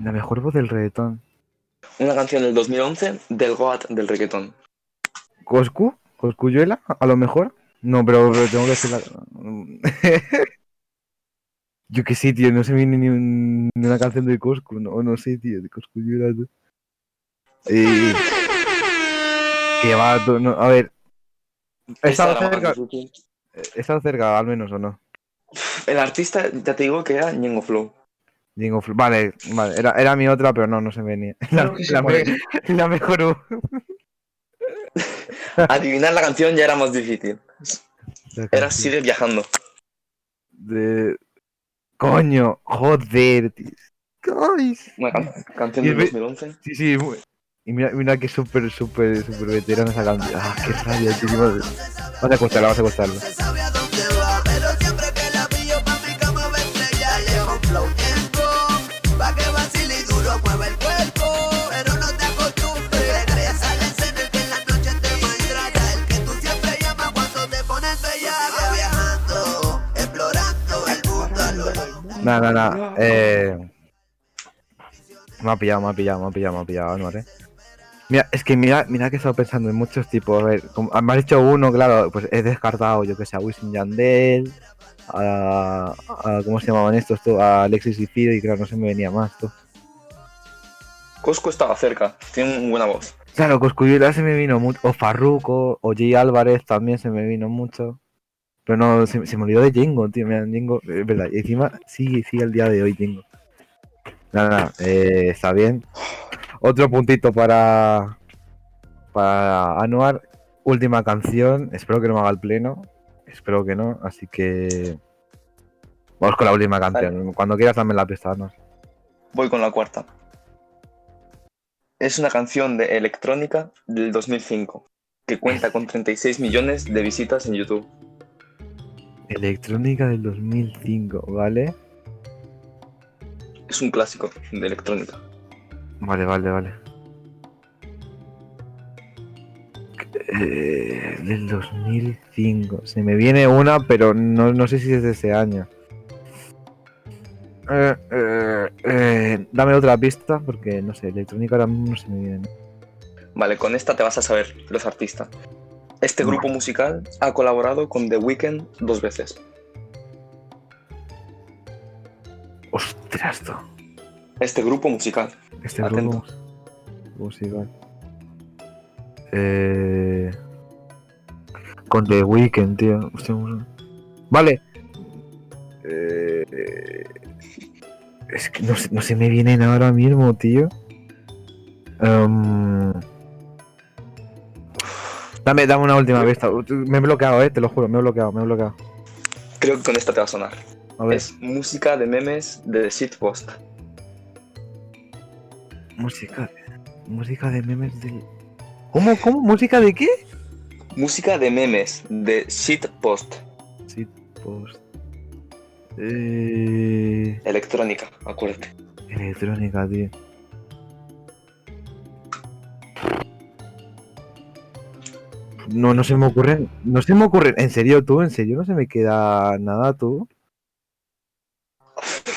La mejor voz del reggaetón. Una canción del 2011 del Goat del reggaetón. ¿Coscu? ¿Coscuyuela? A lo mejor. No, pero, pero tengo que decir la... <laughs> Yo qué sé, tío, no se me viene ni, un- ni una canción de Coscu, no, no sé, tío, de Coscuyuela. tú. Eh, que va, no, a ver. He Esta estado cerca, he estado cerca, al menos, ¿o no? El artista, ya te digo que era Ñengo Flow. Jingo Fl- Vale, vale, era, era mi otra, pero no, no se me venía. <laughs> La, la puede. me- la mejor voz. <laughs> Adivinar la canción ya era más difícil. Era Sigue viajando. De... Coño, joder, tío. Guys. Una can- canción del ve- 2011. Sí, sí, muy- y mira, mira que súper, súper, súper veterana esa canción. Ah, qué rabia, tío. Vamos a acostarla, vamos a acostarla. No nah, nah. Eh... Me ha pillado, me ha pillado, me ha pillado, me ha pillado, Anuar, eh. Mira, es que mira, mira que he estado pensando en muchos tipos. A ver, como, me has dicho uno, claro, pues he descartado, yo que sé, a Wisin Yandel, a, a- ¿Cómo se llamaban estos? tú? A Alexis y Fido, y claro, no se me venía más. tú. Cosco estaba cerca, tiene una buena voz. Claro, Coscuyuela se me vino mucho. O Farruko, o Jay Álvarez también se me vino mucho. Pero no, se, se me olvidó de Jingo, tío. Mira, Jingo, es verdad. Y encima sigue, sigue el día de hoy, Jingo. Nada, nada, eh, está bien. Otro puntito para. Para Anuar. Última canción. Espero que no me haga el pleno. Espero que no. Así que. Vamos con la última canción. Cuando quieras, dame la pista, Anuar. Voy con la cuarta. Es una canción de electrónica del 2005 que cuenta con 36 millones de visitas en YouTube. Electrónica del 2005, ¿vale? Es un clásico de electrónica. Vale, vale, vale. Eh, del 2005. Se me viene una, pero no, no sé si es de ese año. Eh, eh, eh, dame otra pista, porque no sé, electrónica ahora mismo no se me viene. Vale, con esta te vas a saber los artistas. Este grupo musical ha colaborado con The Weeknd dos veces. Ostras, tú. Este grupo musical. Este Atento. grupo musical. Eh, con The Weeknd, tío. Hostia, Vale. Eh, es que no, se- no se me vienen ahora mismo, tío. Em, dame, dame una última vista. Me he bloqueado, eh, te lo juro, me he bloqueado, me he bloqueado. Creo que con esta te va a sonar. A ver. Es música de memes de Shitpost. Música, música de memes del. ¿Cómo, cómo? ¿Música de qué? Música de memes de Shitpost. Shitpost. Eh, Electrónica, acuérdate. electrónica, tío. No, no se me ocurren. No se me ocurren. ¿En serio tú? ¿En serio no se me queda nada tú?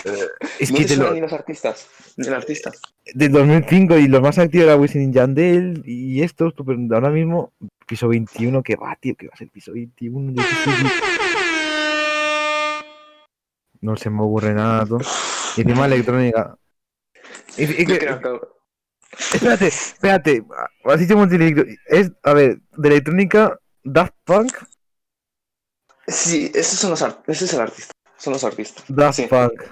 Eh, es ¿No que te lo- ni los artistas? Ni el artista. del 2005 y los más activos era Wisin Yandel y estos, pero ahora mismo piso 21, que va, tío, que va a ser piso 21. yo qué sé, tío. No se me ocurre nada, tú. Y encima electrónica. Y- y que- Creo que- espérate, espérate. Dicho multi- Es, a ver, de electrónica, Daft Punk, Sí, esos son los art- ese es el artista. Son los artistas. Daft Sí. Punk.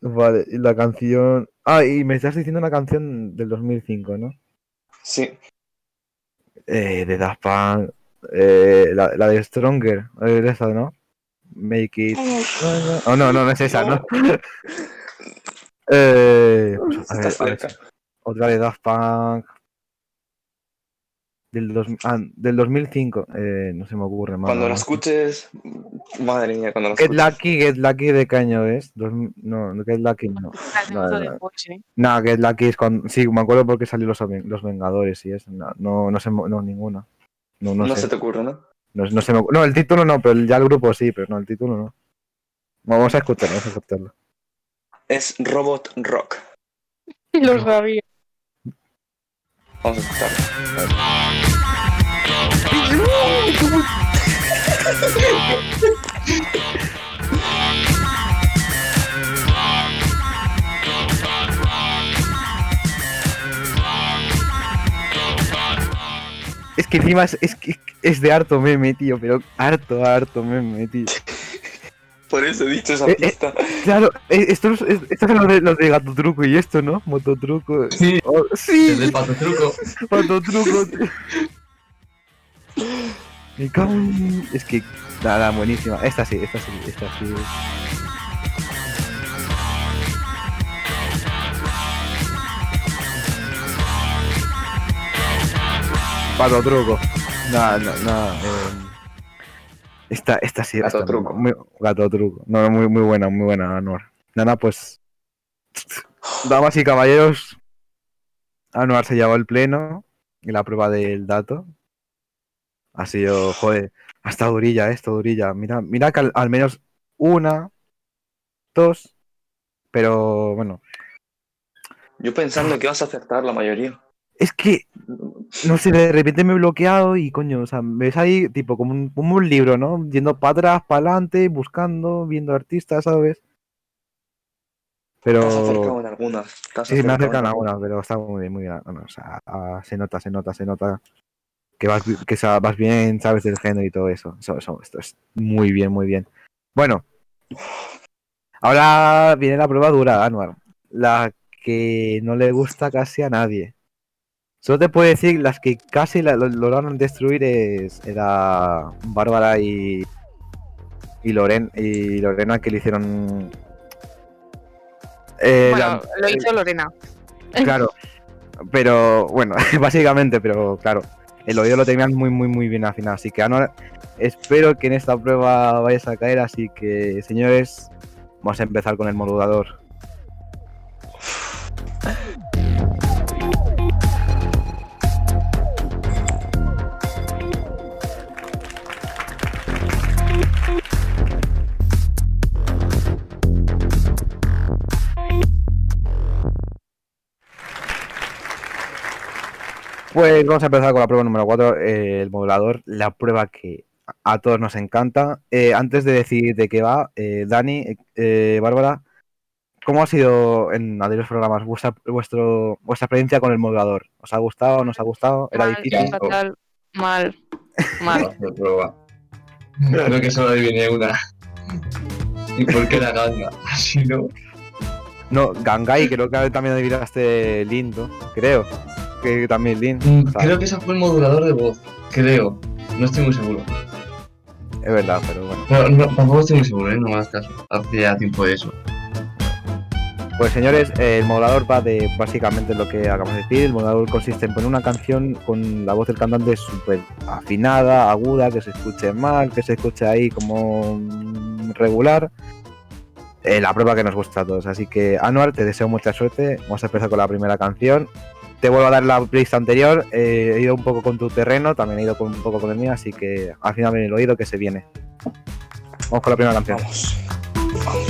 Vale, y la canción. Ah, y me estás diciendo una canción del 2005, ¿no? Sí. Eh, de Daft Punk. Eh, la, la de Stronger. eh, esa, ¿no? Make it. Oh, no, no, no es esa, ¿no? <laughs> eh, pues, a ver, a otra de Daft Punk. Del, dos, ah, del 2005. Eh, no se me ocurre más. Cuando la escuches, madre mía, cuando la Get escuches. Lucky, Get Lucky de qué año es? Dos no, Get Lucky no. No, no, no. No, Get Lucky es con. Sí, me acuerdo porque salió los, los Vengadores y eso. No, no, no sé, no, ninguna. No, no, No, sé. se te ocurre, ¿no? No, no se me no, el título no, pero ya el grupo sí, pero no, el título no. Vamos a escucharlo, vamos a escucharlo. Es Robot Rock. <laughs> Lo sabía. Vamos a escucharlo. Es que encima es, es, es de harto meme, tío, pero harto, harto meme, tío. Por eso he dicho esa Eh, eh, pista. Claro, eh, esto es, es- estos son los de, los de gato truco y esto, ¿no? Mototruco. Sí, Oh, sí. el del pato truco. Pato truco, tío. Me cago en- Es que. Nada, buenísima. Esta sí, esta sí, esta sí. Pato truco. Nada, no, no. eh, esta, esta sí. Gato esta, truco. muy- gato truco. No, muy, muy buena, muy buena, Anuar. Nada, pues. Damas y caballeros. Anuar se llevó el pleno. Y la prueba del dato. Ha sido, joder, ha estado durilla, eh, esto durilla. Mira, mira que al, al menos una, dos, pero bueno, Yo pensando que vas a acertar la mayoría. Es que no sé, de repente me he bloqueado y coño, o sea, me ves ahí tipo como un, como un libro, ¿no? Yendo para atrás, para adelante, buscando, viendo artistas, ¿sabes? Pero... Te has acercado en algunas. te has Sí, me acercan algunas, pero está muy bien, muy bien. o sea, ah, se nota, se nota, se nota que vas, que vas bien, sabes del género y todo eso. Eso, eso. Esto es muy bien, muy bien. Bueno, ahora viene la prueba dura, Anuar. La que no le gusta casi a nadie. Solo te puedo decir, las que casi la- lo lograron destruir es era Bárbara y, y, Loren, y Lorena que le hicieron... eh, Bueno, la- lo hizo Lorena. Claro, <laughs> pero bueno, <laughs> básicamente, pero claro, el oído lo tenían muy, muy, muy bien afinado. Así que Anuar, espero que en esta prueba vayas a caer. Así que, señores, vamos a empezar con el modulador. Pues vamos a empezar con la prueba número 4, el modulador, la prueba que a todos nos encanta. Eh, antes de decir de qué va, eh, Dani, eh, Bárbara, ¿cómo ha sido en anteriores programas vuestra, vuestro, vuestra experiencia con el modulador? ¿Os ha gustado? ¿No os ha gustado? ¿Era Mal, difícil? fatal, mal, <laughs> mal. Hacer prueba. Creo que solo adiviné una. ¿Y por qué la ganga? <laughs> Así no. No, Gangai, creo que también adivinaste Lindo, creo. Que también Lin. Mm, Creo que ese fue el modulador de voz. Creo. No estoy muy seguro. Es verdad, pero bueno. No, no, tampoco estoy muy seguro, ¿eh? No me hagas caso. Hace ya tiempo de eso. Pues señores, el modulador va de básicamente lo que acabamos de decir. El modulador consiste en poner una canción con la voz del cantante súper afinada, aguda, que se escuche mal, que se escuche ahí como regular. Eh, la prueba que nos gusta a todos. Así que, Anuar, te deseo mucha suerte. Vamos a empezar con la primera canción. Te vuelvo a dar la playlist anterior. eh, he ido un poco con tu terreno, también he ido un poco con el mío, así que al final viene el oído que se viene. Vamos con la primera canción. Vamos. Vale,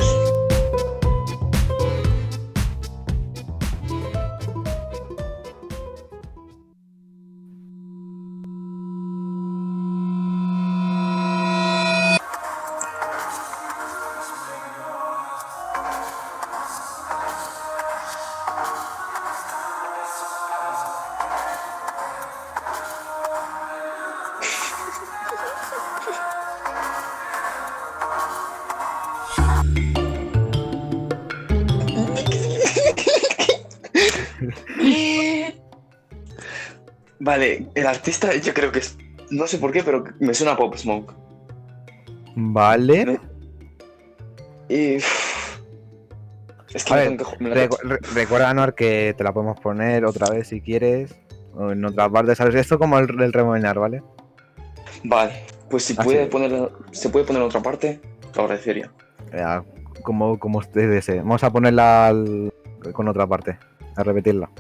artista yo creo que es. No sé por qué, pero me suena a Pop Smoke. Vale. Y. Es que A me ver, tengo que ju- me la recu- re- recuerda, Anuar, que te la podemos poner otra vez si quieres. O en otra parte, ¿sabes? Esto como el, el remodelar, ¿vale? Vale, pues si Así puede poner, se puede poner en otra parte, lo agradecería. Ya, como, como usted desee. Vamos a ponerla al- con otra parte, a repetirla.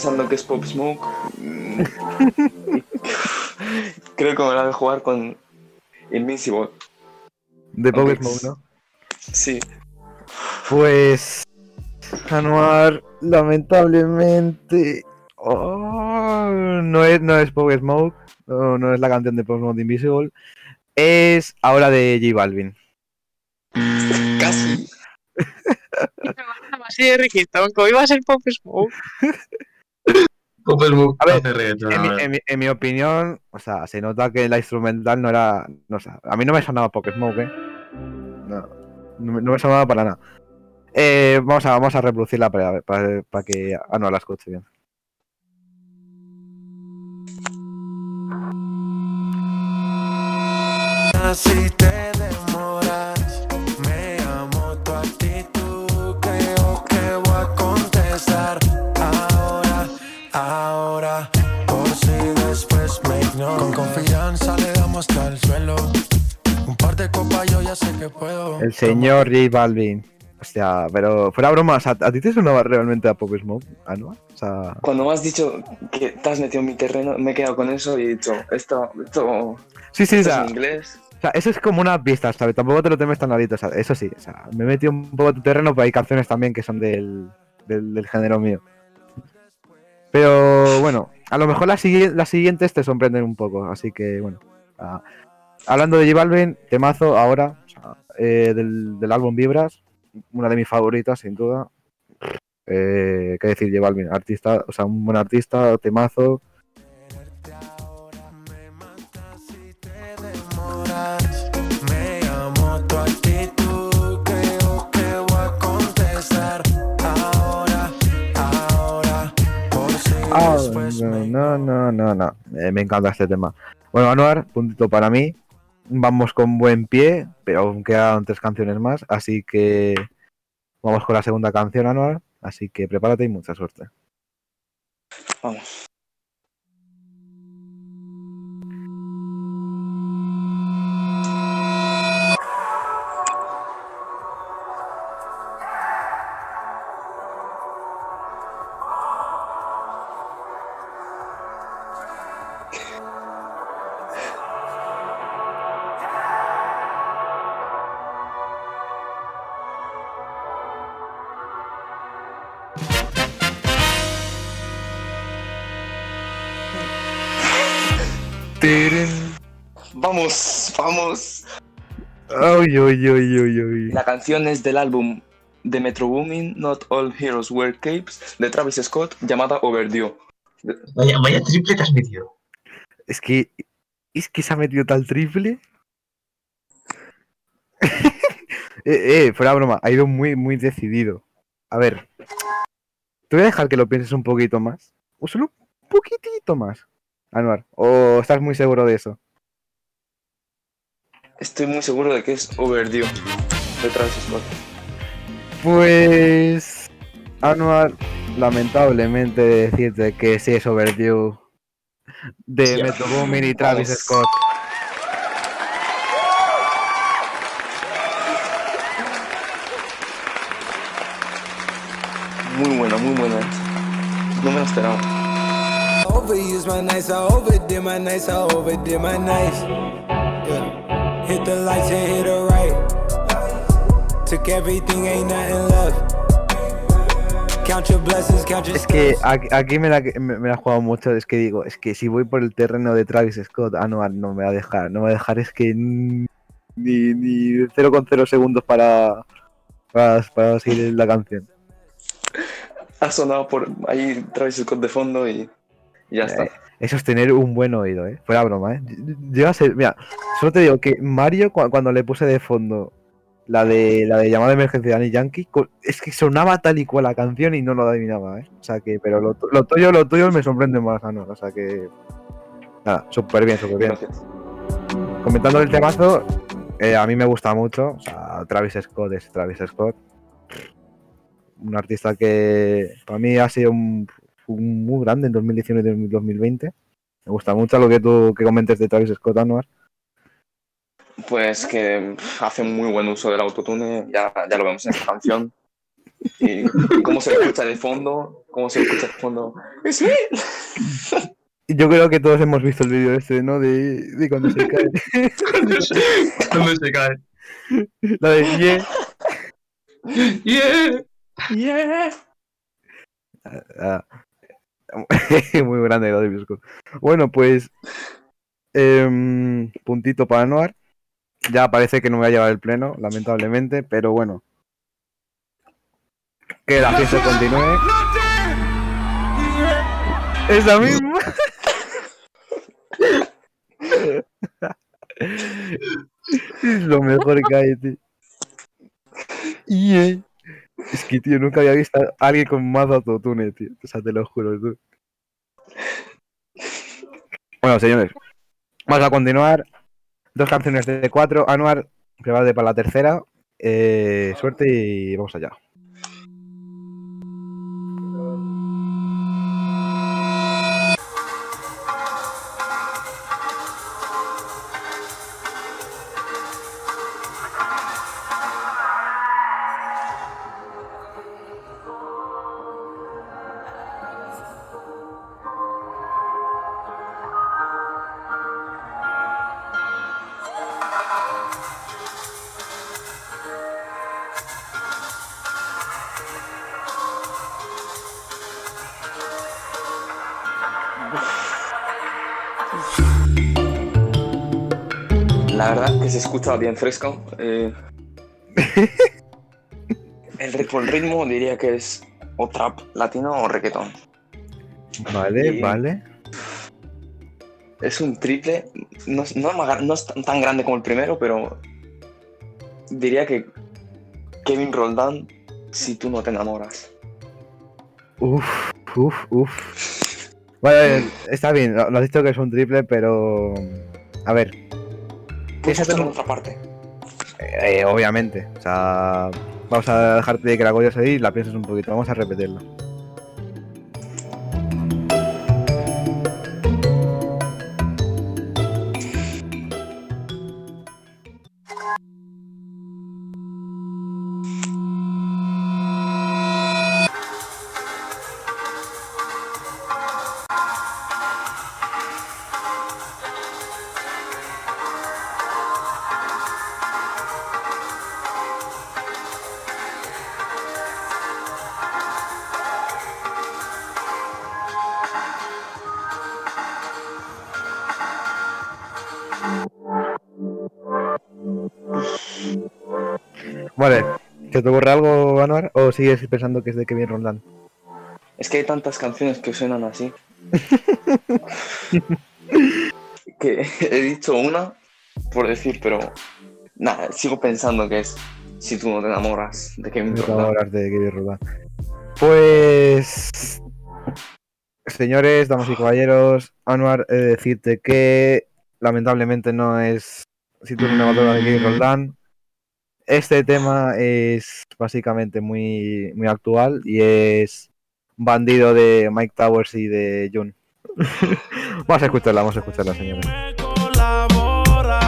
Pensando que es Pop Smoke. Mm. <laughs> Creo que me la voy a jugar con Invincible. De Pop Smoke, ¿no? Sí. Pues. Anuar, lamentablemente. oh, no es, no es Pop Smoke. No, no es la canción de Pop Smoke de Invisible. Es ahora de J Balvin. Casi. <laughs> Así de riquito, que hoy va a ser Pop Smoke. A ver, En mi, a ver. en mi- en mi opinión, o sea, se nota que la instrumental no era. No, o sea, a mí no me sonaba Pop Smoke, ¿eh? No, no, me- no me sonaba para nada. Eh, vamos, a, vamos a reproducirla para, para, para que Anuar la escuche bien. Si te confianza le damos hasta el suelo. Un par de copas yo ya sé que puedo. El señor J Balvin. Hostia, pero fuera bromas, ¿a, a ti te sonaba realmente a Pop Smoke, Anuar? O sea, Cuando me has dicho que te has metido en mi terreno, me he quedado con eso y he dicho, esto, esto, sí, sí, o esto sea, es en inglés. o sea, eso es como una pista, ¿sabes? Tampoco te lo temes tan alito, o sea, eso sí, o sea, me he metido un poco en tu terreno, pero hay canciones también que son del, del, del género mío. Pero bueno, a lo mejor las, sigui- las siguientes te sorprenden un poco, así que bueno. ah, hablando de J Balvin, temazo ahora, eh, del, del álbum Vibras, una de mis favoritas, sin duda. Eh, ¿Qué decir, J Balvin? Artista, o sea, un buen artista, temazo. Ah, no, no, no, no. Eh, me encanta este tema. Bueno, Anuar, puntito para mí. Vamos con buen pie, pero aún quedan tres canciones más, así que vamos con la segunda canción, Anuar. Así que prepárate y mucha suerte. Vamos, uy, uy. La canción es del álbum de Metro Boomin, Not All Heroes Wear Capes, de Travis Scott, llamada Overdue. Vaya, vaya triple te has metido. Es que. Es que se ha metido tal triple. <laughs> eh, eh, fuera broma, ha ido muy, muy decidido. A ver. Te voy a dejar que lo pienses un poquito más. O solo un poquitito más. Anuar. ¿O estás muy seguro de eso? Estoy muy seguro de que es Overdue, de Travis Scott. Pues. Anuar, lamentablemente decirte que sí es Overdue de Ya. Metro Boomin y Travis Vamos. Scott. Muy buena, muy buena. No me lo esperaba. Overuse my nights, I overdid my nights, I overdid my nights. Yeah. Hit the lights and hit the Es que aquí, me, la, me, me la he jugado mucho. Es que digo, es que si voy por el terreno de Travis Scott, Anuar no me va a dejar. No me va a dejar, es que ni, ni 0,0 segundos para, para, para seguir la canción. Ha sonado por ahí Travis Scott de fondo y y ya está. Eh, Eso es tener un buen oído, ¿eh? Fuera broma, ¿eh? Llega a ser, mira, solo te digo que Mario, cu- cuando le puse de fondo la de la de llamada de emergencia de Yankee, es que sonaba tal y cual la canción y no lo adivinaba, ¿eh? O sea que, pero lo, tu- lo tuyo, lo tuyo me sorprende más, ¿no? O sea que. Nada, súper bien, súper bien. Gracias. Comentando el temazo, eh, a mí me gusta mucho. O sea, Travis Scott es Travis Scott. Un artista que para mí ha sido un, un muy grande en 2019 y 2020. Me gusta mucho lo que tú que comentes de Travis Scott, Anuar. Pues que hace muy buen uso del autotune, ya, ya lo vemos en esta canción. Y, y cómo se escucha de fondo, cómo se escucha de fondo. ¡Es él! <laughs> Yo creo que todos hemos visto el vídeo este, ¿no? De, de cuando se cae. <laughs> ¿Dónde se cae? La de yeah. Yeah. ¡Yeah! Ah, <laughs> muy grande lo de Bisco. Bueno, pues. em, puntito para Noar. Ya parece que no me va a llevar el pleno, lamentablemente, pero bueno. Que la fiesta continúe. Esa misma. es lo mejor que hay, tío. Yeah. Es que, tío, nunca había visto a alguien con más autotune, tío. O sea, te lo juro, tú. Bueno, señores, vamos a continuar. Dos canciones de cuatro. Anuar, prepárate para la tercera. Eh, suerte y vamos allá. Verdad que se escucha bien fresco. eh. <laughs> el, ritmo diría que es o trap latino o reggaetón. Vale, Y- vale. Es un triple, no, es- no es no tan- tan grande como el primero, pero diría que Kevin Roldán, si tú no te enamoras. Uf, uf, uf. Vale, está bien, lo lo has dicho que es un triple, pero. A ver. Puedes Esa otra parte. Eh, obviamente. O sea, vamos a dejarte de que la coñas ahí y la pienses un poquito. Vamos a repetirla. ¿Se te ocurre algo, Anuar? ¿O sigues pensando que es de Kevin Roldán? Es que hay tantas canciones que suenan así. <laughs> que he dicho una por decir, pero nada, sigo pensando que es si tú no te enamoras de Kevin No Roldán. enamoras de Kevin Roldán. Pues. Señores, damas y caballeros, Anuar, he de decirte que lamentablemente no es si tú no te enamoras de Kevin Roldán. Este tema es básicamente muy, muy actual y es Bandido de Mike Towers y de Jun. <laughs> vamos a escucharla, vamos a escucharla, señores. colabora.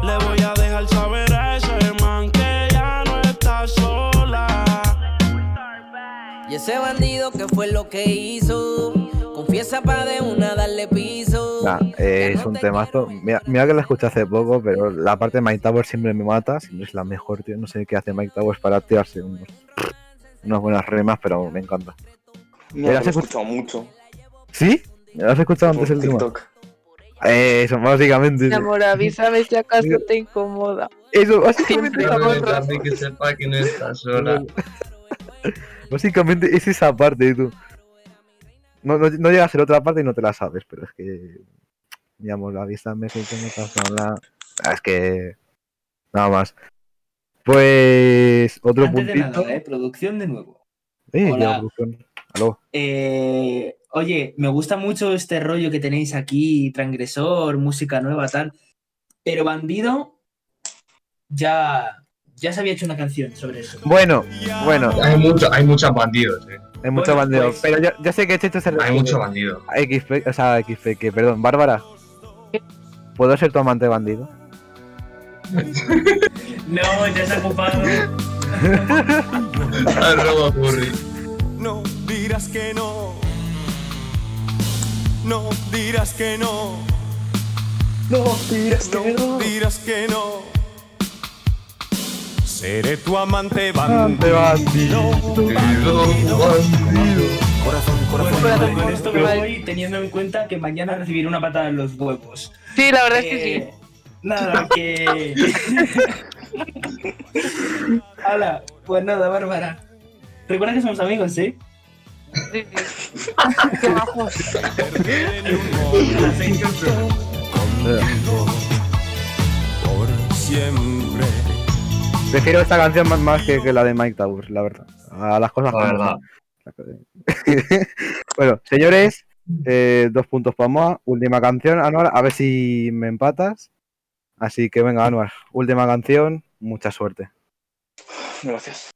Le voy a dejar saber a ese man que ya no está sola. Y ese bandido que fue lo que hizo, confiesa pa' de una darle piso. Nah, eh, es un temazo. Mira, mira que la escuché hace poco, pero la parte de Mike Towers siempre me mata. Siempre es la mejor, tío. No sé qué hace Mike Towers para tirarse unos, unas buenas remas, pero me encanta. Mira, ¿La que has lo he escuch- escuchado mucho. ¿Sí? ¿Lo has escuchado antes el tema? TikTok. Eh, Eso, básicamente. Mi amor, avísame si acaso te incomoda. Eso, básicamente. Siempre que sepa que no está sola. <laughs> Básicamente es esa parte, tú. No, no, no llega a ser otra parte y no te la sabes, pero es que. Digamos, la vista me sé que no te habla. Ah, Es que. Nada más. Pues. Otro Antes de puntito. nada, ¿eh? producción de nuevo. Eh, Hola. ya, producción. Aló. Eh, oye, me gusta mucho este rollo que tenéis aquí, transgresor, música nueva, tal. Pero Bandido ya, ya se había hecho una canción sobre eso. Bueno, bueno. Hay, mucho, hay muchos bandidos, eh. Hay mucho Bueno, bandido. pues- Pero ya, ya sé que Checho se Hay refiere mucho bandido. XP, o sea, XP, que perdón, Bárbara. ¿Puedo ser tu amante bandido? <laughs> No, ya se ha ocupado. <laughs> Arroba Burry. No dirás que no. No dirás que no. No dirás que no. dirás que no. Seré tu amante Amante bandido. Corazón, Bueno, con esto me voy teniendo en cuenta que mañana recibiré una patada en los huevos. Sí, la verdad es que Eh, Nada, que. <laughs> Hola, pues nada, Bárbara. Recuerda que somos amigos, ¿sí? sí. Sí, sí. Qué bajos. Por siempre. Prefiero esta canción más, más que, que la de Mike Towers, la verdad. A las cosas La como verdad. <laughs> bueno, señores, eh, dos puntos para Moa. Última canción, Anuar, a ver si me empatas. Así que venga, Anuar, última canción, mucha suerte. Gracias.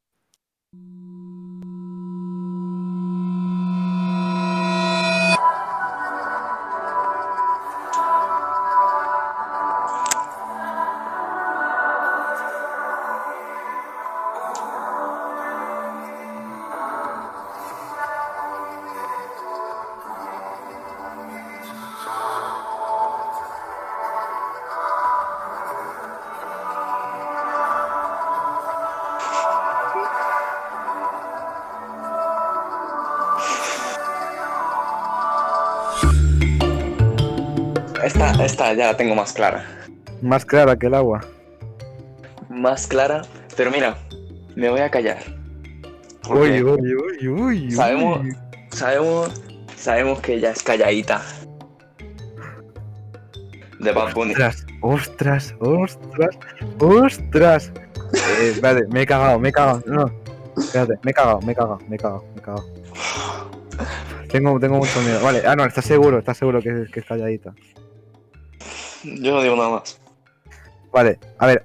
Esta, esta ya la tengo más clara. Más clara que el agua. Más clara. Pero mira, me voy a callar. Uy, uy, uy, uy. Sabemos, sabemos, sabemos que ella es calladita. De Bad Bunny. Ostras, ostras, ostras, ostras. Eh, espérate, me he cagado, me he cagado. No, espérate, me he cagado, me he cagado, me he cagado, me he cagado. Tengo, tengo mucho miedo. Vale, ah, no, estás seguro, estás seguro que, que es calladita. <laughs> Yo no digo nada más. Vale, a ver,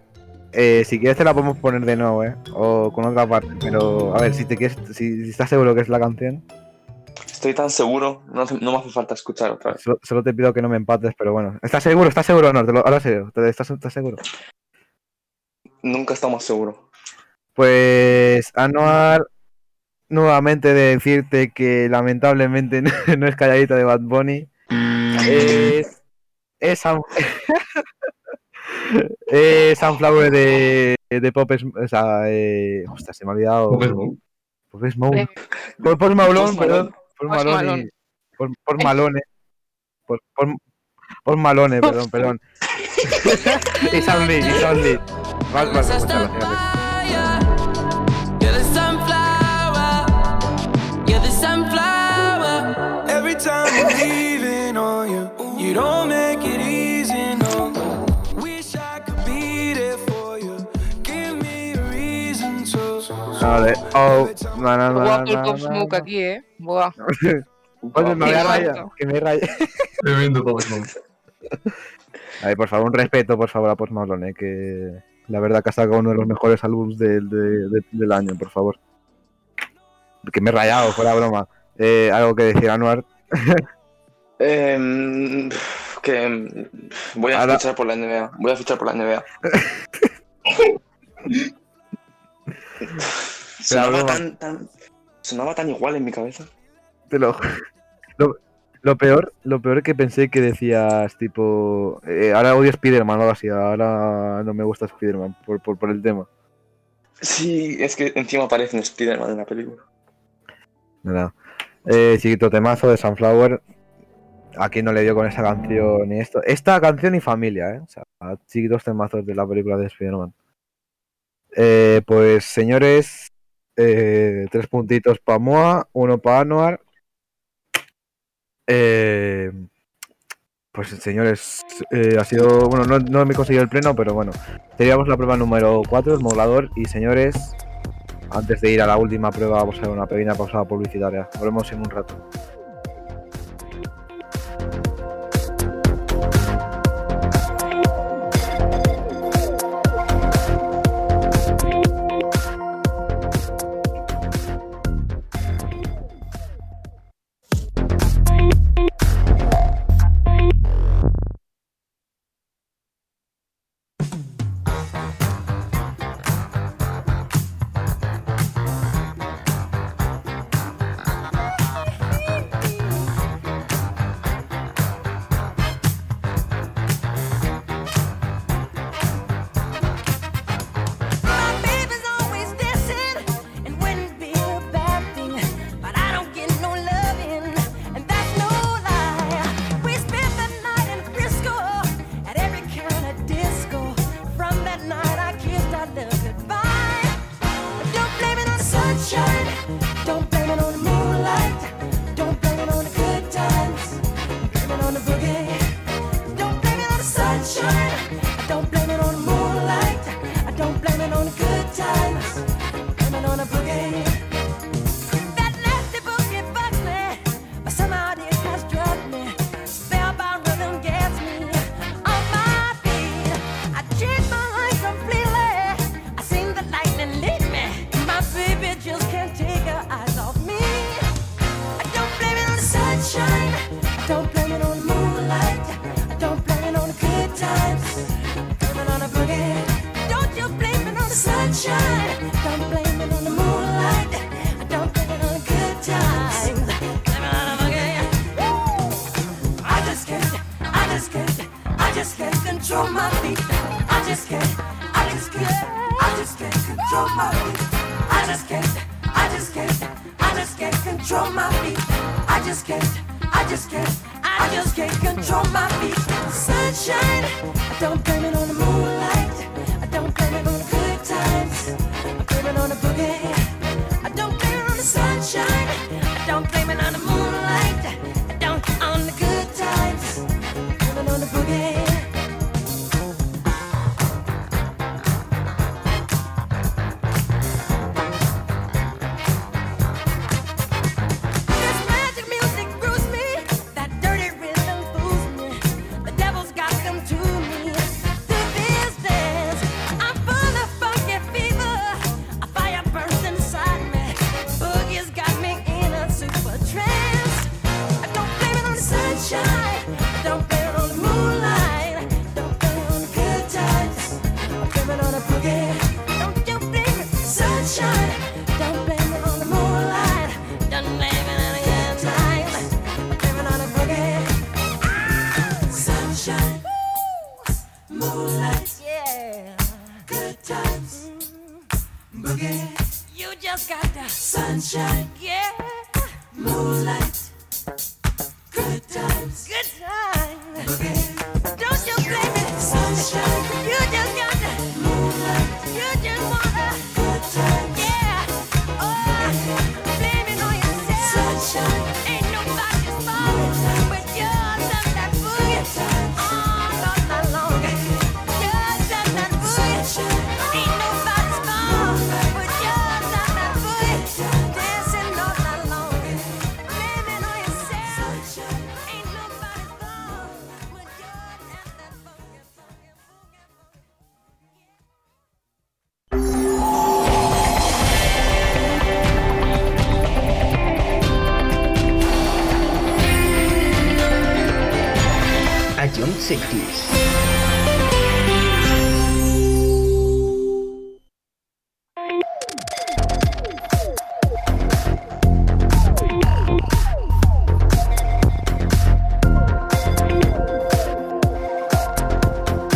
eh, si quieres te la podemos poner de nuevo, ¿eh? O con otra parte, pero a ver, si te quieres, si, si estás seguro que es la canción, Estoy tan seguro, no, hace- no me hace falta escuchar otra vez. solo, solo te pido que no me empates, pero bueno. ¿Estás seguro? ¿Estás seguro o no? Te lo, ahora serio, ¿te- ¿estás, ¿estás seguro? Nunca estamos seguros. Pues Anuar, nuevamente de decirte que lamentablemente no, <laughs> no es calladita de Bad Bunny. Es. Es, Sun- <laughs> es Sunflower de, de Pop O sea, eh, ostras, se me ha olvidado. Pop Smoke. Pop Smoke. Por, por perdón. Por Malone. Por, por Malone. Por, por, por Malone, perdón, perdón. It's only, it's only. Sunflower. You're the sunflower. Every time Vale. Oh, na, na, Guapo el na, Pop na, Smoke aquí, eh. Buah. <laughs> Oye, me voy a rayar, que me raya. <laughs> Tremendo Pop Smoke. A ver, por favor, un respeto, por favor, a Post Malone, eh, que la verdad que ha sacado uno de los mejores álbumes del- de- de- del año, por favor. Que me he rayado, fuera broma. Eh, algo que decir, Anuar. <laughs> Em, que voy a Ahora- fichar por la NBA. Voy a fichar por la NBA. Sonaba, tan, tan, sonaba tan igual en mi cabeza. Te lo, <laughs> lo, lo peor, lo peor que pensé que decías, tipo, eh, ahora odio Spider-Man o algo así, ahora no me gusta Spider-Man por, por, por el tema. Sí, es que encima aparece un Spider-Man en la película. Nada. Eh, chiquito temazo de Sunflower. ¿A quién no le dio con esa canción y esto? Esta canción y familia, ¿eh? O sea, chiquitos temazos de la película de Spider-Man. Eh, pues, señores, eh, tres puntitos para Moa, uno para Anuar. Eh, pues, señores, eh, ha sido. Bueno, no, no me he conseguido el pleno, pero bueno. Teníamos la prueba número 4, el modulador. Y, señores, antes de ir a la última prueba, vamos a hacer una pequeña pausa publicitaria. Volvemos en un rato.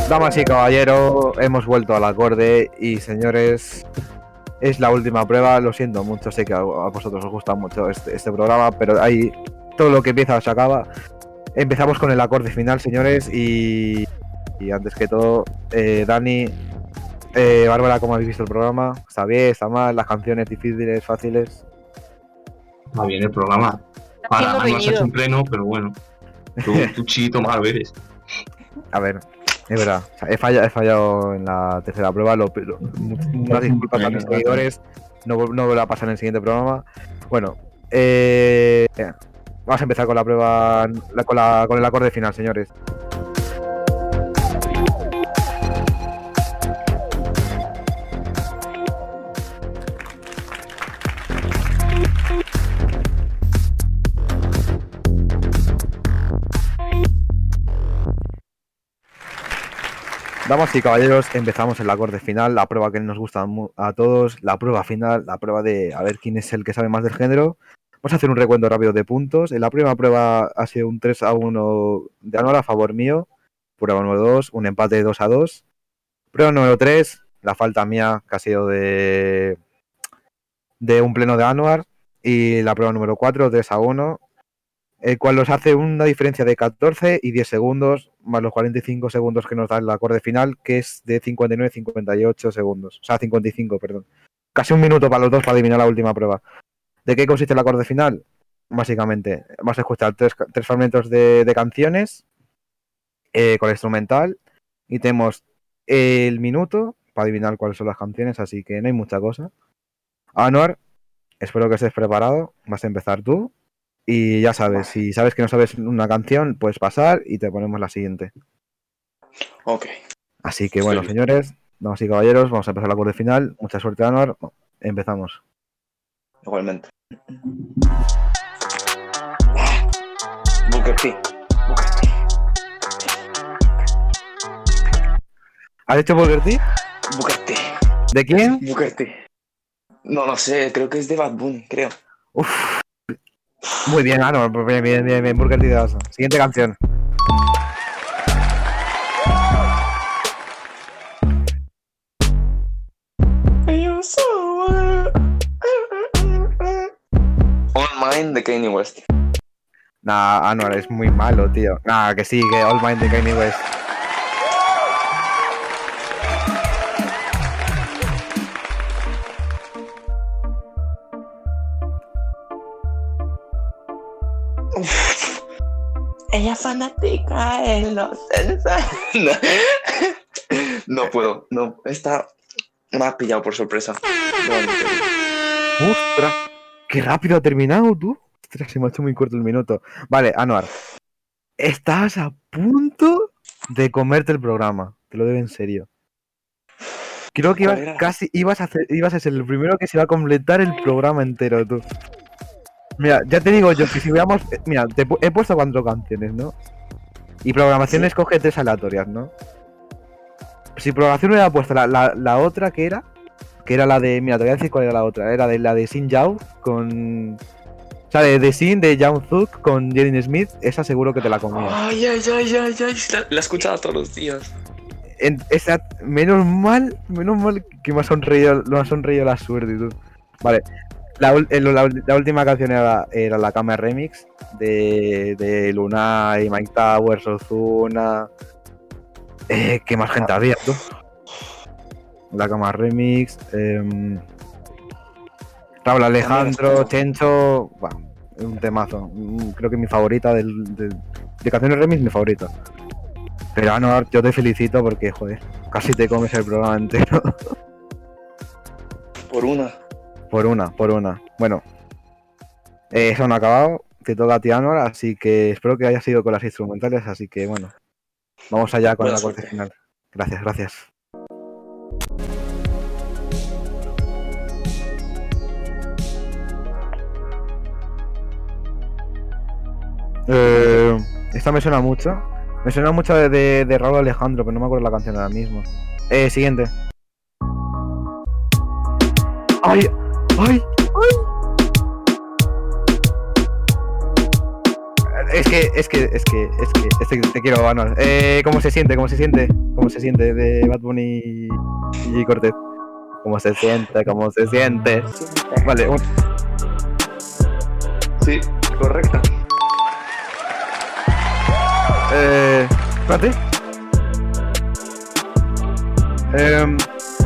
Damas y caballeros, hemos vuelto al acorde y señores, es la última prueba. Lo siento mucho, sé que a vosotros os gusta mucho este, este programa, pero ahí todo lo que empieza se acaba. Empezamos con el acorde final, señores, y, y antes que todo, eh, Dani, eh, Bárbara, ¿cómo habéis visto el programa? ¿Está bien? ¿Está mal? ¿Las canciones difíciles, fáciles? Va bien el programa. Para no has hecho reñido. un pleno, pero bueno. Tú, tú chito malo eres. A ver, es verdad. o sea, he, fallado, he fallado en la tercera prueba. Lo, lo- a mis seguidores. No, no vuelvo a pasar en el siguiente programa. Bueno, eh, vamos a empezar con la prueba, la- con, la- con el acorde final, señores. Damas y caballeros, empezamos el acorde final, la prueba que nos gusta a todos, la prueba final, la prueba de a ver quién es el que sabe más del género. Vamos a hacer un recuento rápido de puntos. En la primera prueba ha sido un 3 a 1 de Anuar a favor mío. Prueba número 2, un empate de 2 a 2. Prueba número 3, la falta mía que ha sido de, de un pleno de Anuar. Y la prueba número 4, 3 a 1, el cual nos hace una diferencia de 14 y 10 segundos, más los 45 segundos que nos da el acorde final, que es de 59 58 segundos. O sea, 55, perdón. Casi un minuto para los dos para adivinar la última prueba. ¿De qué consiste el acorde final? Básicamente, vamos a escuchar tres, tres fragmentos de, de canciones eh, con el instrumental y tenemos el minuto para adivinar cuáles son las canciones, así que no hay mucha cosa. Anuar, espero que estés preparado. Vas a empezar tú. Y ya sabes, si sabes que no sabes una canción, puedes pasar y te ponemos la siguiente. Ok. Así que bueno, señores, damas y caballeros, vamos a empezar el acorde final. Mucha suerte, Anuar. Empezamos. Igualmente. Booker T. ¿Has hecho Booker T? Booker T. ¿De quién? Booker T. No lo sé, creo que es de Bad Bunny, creo. Muy bien, ah, no, bien, bien, bien, bien, Burger Tidazo. Siguiente canción. All Mine de Kanye West. Nah, Anuar, es muy malo, tío. Nah, que sí, que All Mine de Kanye West. Ella es fanática en los No. No puedo, no. Esta me ha pillado por sorpresa. ¡Ostras! ¡Qué rápido ha terminado tú! Ostras, se me ha hecho muy corto el minuto. Vale, Anuar. Estás a punto de comerte el programa. Te lo debo en serio. Creo que ¿Cuál ibas, casi ibas a, hacer- ibas a ser el primero que se va a completar el programa entero, tú. Mira, ya te digo yo que si veamos. eh, Mira, te he puesto cuatro canciones, ¿no? Y programación escoge tres aleatorias, ¿no? Si programación hubiera puesto la, la, la otra que era, que era la de. Mira, te voy a decir cuál era la otra. Era de la de Sin Yao con. O sea, de, de Sin, de Young Thug con Jaden Smith. Esa seguro que te la comía. Ay, ay, ay, ay, ay. La, la he escuchado todos los días. En- esa, menos mal, menos mal que me ha sonreído, me ha sonreído la suerte, tú. Vale. La, el- la última canción era, era la cama remix de, de Luna y Mike Towers, Ozuna. Eh, ¿Qué más gente había, tú? La cama remix. em, Raúl Alejandro, Chencho. Es un temazo. Mm, Creo que mi favorita del, del- de canciones remix, mi favorita. Pero Anuar, yo te felicito porque, joder, casi te comes el programa entero. Por una. Por una, por una. Bueno, eh, eso no ha acabado. Te toca a ti, así que espero que hayas ido con las instrumentales. Así que, bueno, vamos allá con Buena la corte final. Gracias, gracias. Eh, esta me suena mucho. Me suena mucho de, de, de Raúl Alejandro, pero no me acuerdo la canción ahora mismo. Eh, siguiente. ¡Ay! ¡Ay! Es que, es que, es que, es que, es que te quiero, Anual. Eh, ¿Cómo se siente? ¿Cómo se siente? ¿Cómo se siente de Bad Bunny y Cortez? ¿Cómo se siente? ¿Cómo se siente? Vale, un- Sí, correcta. Eh, espérate. Em,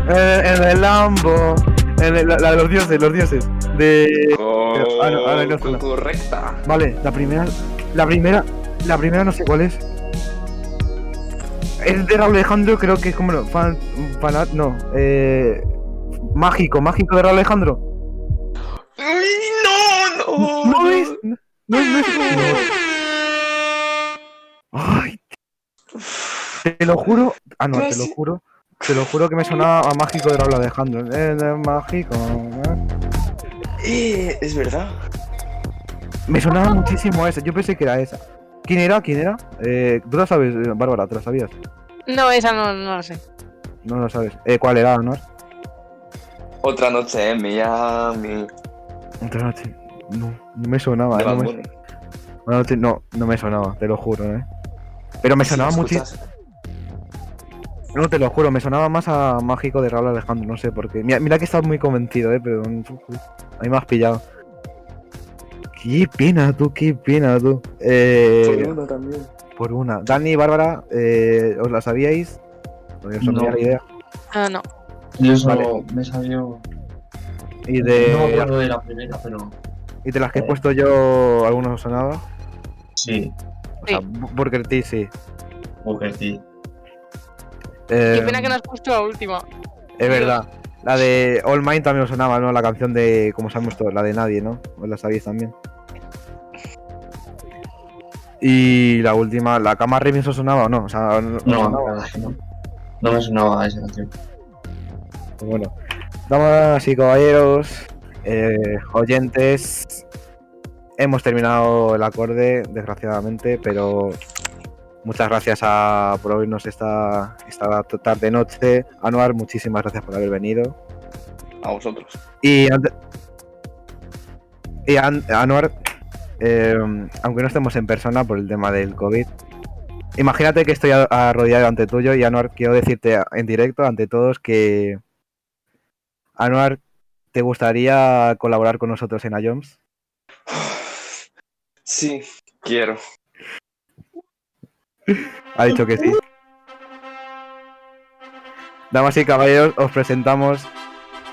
eh, en el Lambo. El- la, la de los dioses, los dioses. De. Ah, no, ah, no, correcta. Vale, la primera. La primera. La primera no sé cuál es. Es de Raúl Alejandro, creo que es como. Fan, fanat- no. Eh, mágico, mágico de Raúl Alejandro. No, no. No es. No, no es. Ay. Te lo juro. Ah, no, te lo juro. Te lo juro que me sonaba a mágico de Raúl Alejandro. Eh, de mágico. ¿eh? Eh, es verdad. Me sonaba muchísimo a esa. Yo pensé que era esa. ¿Quién era? ¿Quién era? Eh, ¿Tú la sabes, eh, Bárbara? ¿Te la sabías? No, esa no, no lo sé. No lo sabes. Eh, ¿Cuál era, no? Otra noche en Miami. Otra noche. No, no me sonaba. Eh, no, Bad me, Bunny. Una noche- no, no me sonaba, te lo juro, eh. Pero me sonaba muchísimo. No, te lo juro, me sonaba más a Mágico de Raúl Alejandro, no sé por qué. Mira, mira que estás muy convencido, eh, pero. Ahí me has pillado. Qué pena, tú, qué pena, tú. Eh, Por uno también. por una. Dani y Bárbara, eh, ¿os la sabíais? Os No. la idea. Ah, no. Yo solo Vale. me salió. Y No me de, acuerdo de la primera, pero. y de las que he Eh. puesto yo, ¿algunos os sonaba? Sí, O sea, Bu- Burger T, sí. Booker T. Eh, Qué pena que no has puesto la última. Es verdad. La de All Mine también os sonaba, ¿no? La canción de, como sabemos todos, la de Nadie, ¿no? ¿Os la sabéis también? Y la última, ¿la cama remix os sonaba o no? O sea, no, No, sonaba. la verdad que no. No me sonaba esa canción. Pues bueno. Damas y caballeros, eh, oyentes, hemos terminado el acorde, desgraciadamente, pero muchas gracias a, por oírnos esta, esta tarde noche. Anuar, muchísimas gracias por haber venido. A vosotros. Y, ante- y An- Anuar, eh, aunque no estemos en persona por el tema del COVID, imagínate que estoy arrodillado ante tuyo y Anuar, quiero decirte en directo ante todos que Anuar, ¿te gustaría colaborar con nosotros en Ayoms? Sí, quiero. <laughs> Ha dicho que sí. Damas y caballeros, os presentamos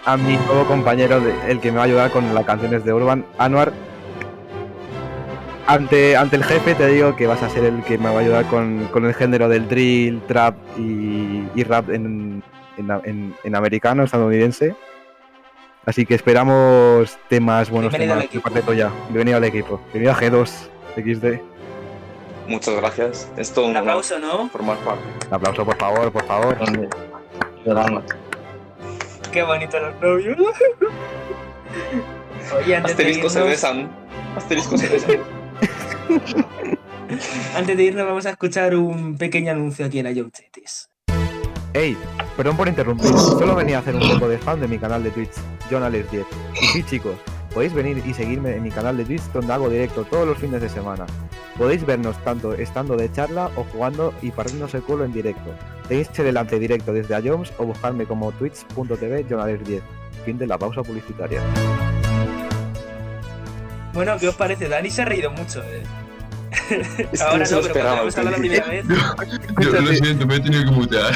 a mi nuevo compañero, de- el que me va a ayudar con las canciones de Urban, Anwar. Ante, ante el jefe te digo que vas a ser el que me va a ayudar con, con el género del drill, trap y, y rap en, en, en- en americano, estadounidense. Así que esperamos temas, buenos Bienvenido al temas de parte tuya. Bienvenido al equipo. Bienvenido a G2 XD. Muchas gracias. Es todo un, Un aplauso, ¿no? formar parte. Un aplauso, por favor, por favor. Qué bonito los <laughs> novios. Oye, antes de, Asterisco se besan. Asterisco se besan. <laughs> <laughs> antes de irnos vamos a escuchar un pequeño anuncio aquí en Ion Cities. Ey, perdón por interrumpir. Solo venía a hacer un poco de fan de mi canal de Twitch, Jonales10. Y sí, chicos, podéis venir y seguirme en mi canal de Twitch donde hago directo todos los fines de semana. Podéis vernos tanto estando de charla o jugando y partiéndose el culo en directo. Tenéis el enlace directo desde Ayoms o buscarme como twitch.tv Jonales10. Fin de la pausa publicitaria. Bueno, ¿qué os parece? Dani se ha reído mucho, eh. Es que Ahora no pero cuando esperaba, hemos hablado la tío. primera vez. Yo lo siento, me he tenido que mutear.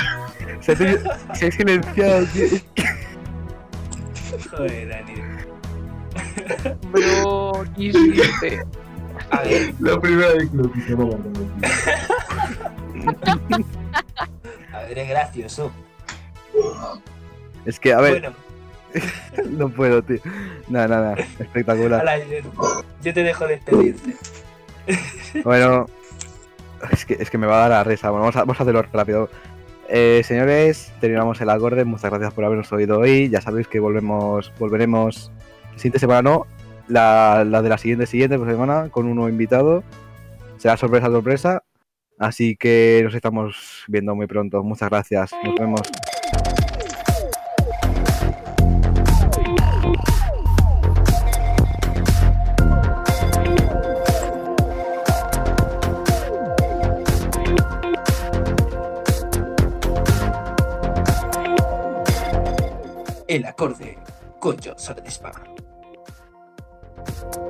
Se, ha silenciado, tío. Joder, Dani. Bro, ¿qué hiciste? A ver, La primera vez que lo a ver, es gracioso. Es que, a ver, Bueno, <laughs> no puedo, tío. Nada, nada, espectacular. ala, yo- te dejo despedirte. Bueno, es que, es que me va a dar la risa. Bueno, vamos a, vamos a hacerlo rápido. Eh, señores, terminamos el acorde. Muchas gracias por habernos oído hoy. Ya sabéis que volvemos, volveremos siguiente semana, no. La, de la siguiente siguiente semana con un nuevo invitado. Será sorpresa, sorpresa. Así que nos estamos viendo muy pronto. Muchas gracias. Nos vemos. El acorde con John Bye.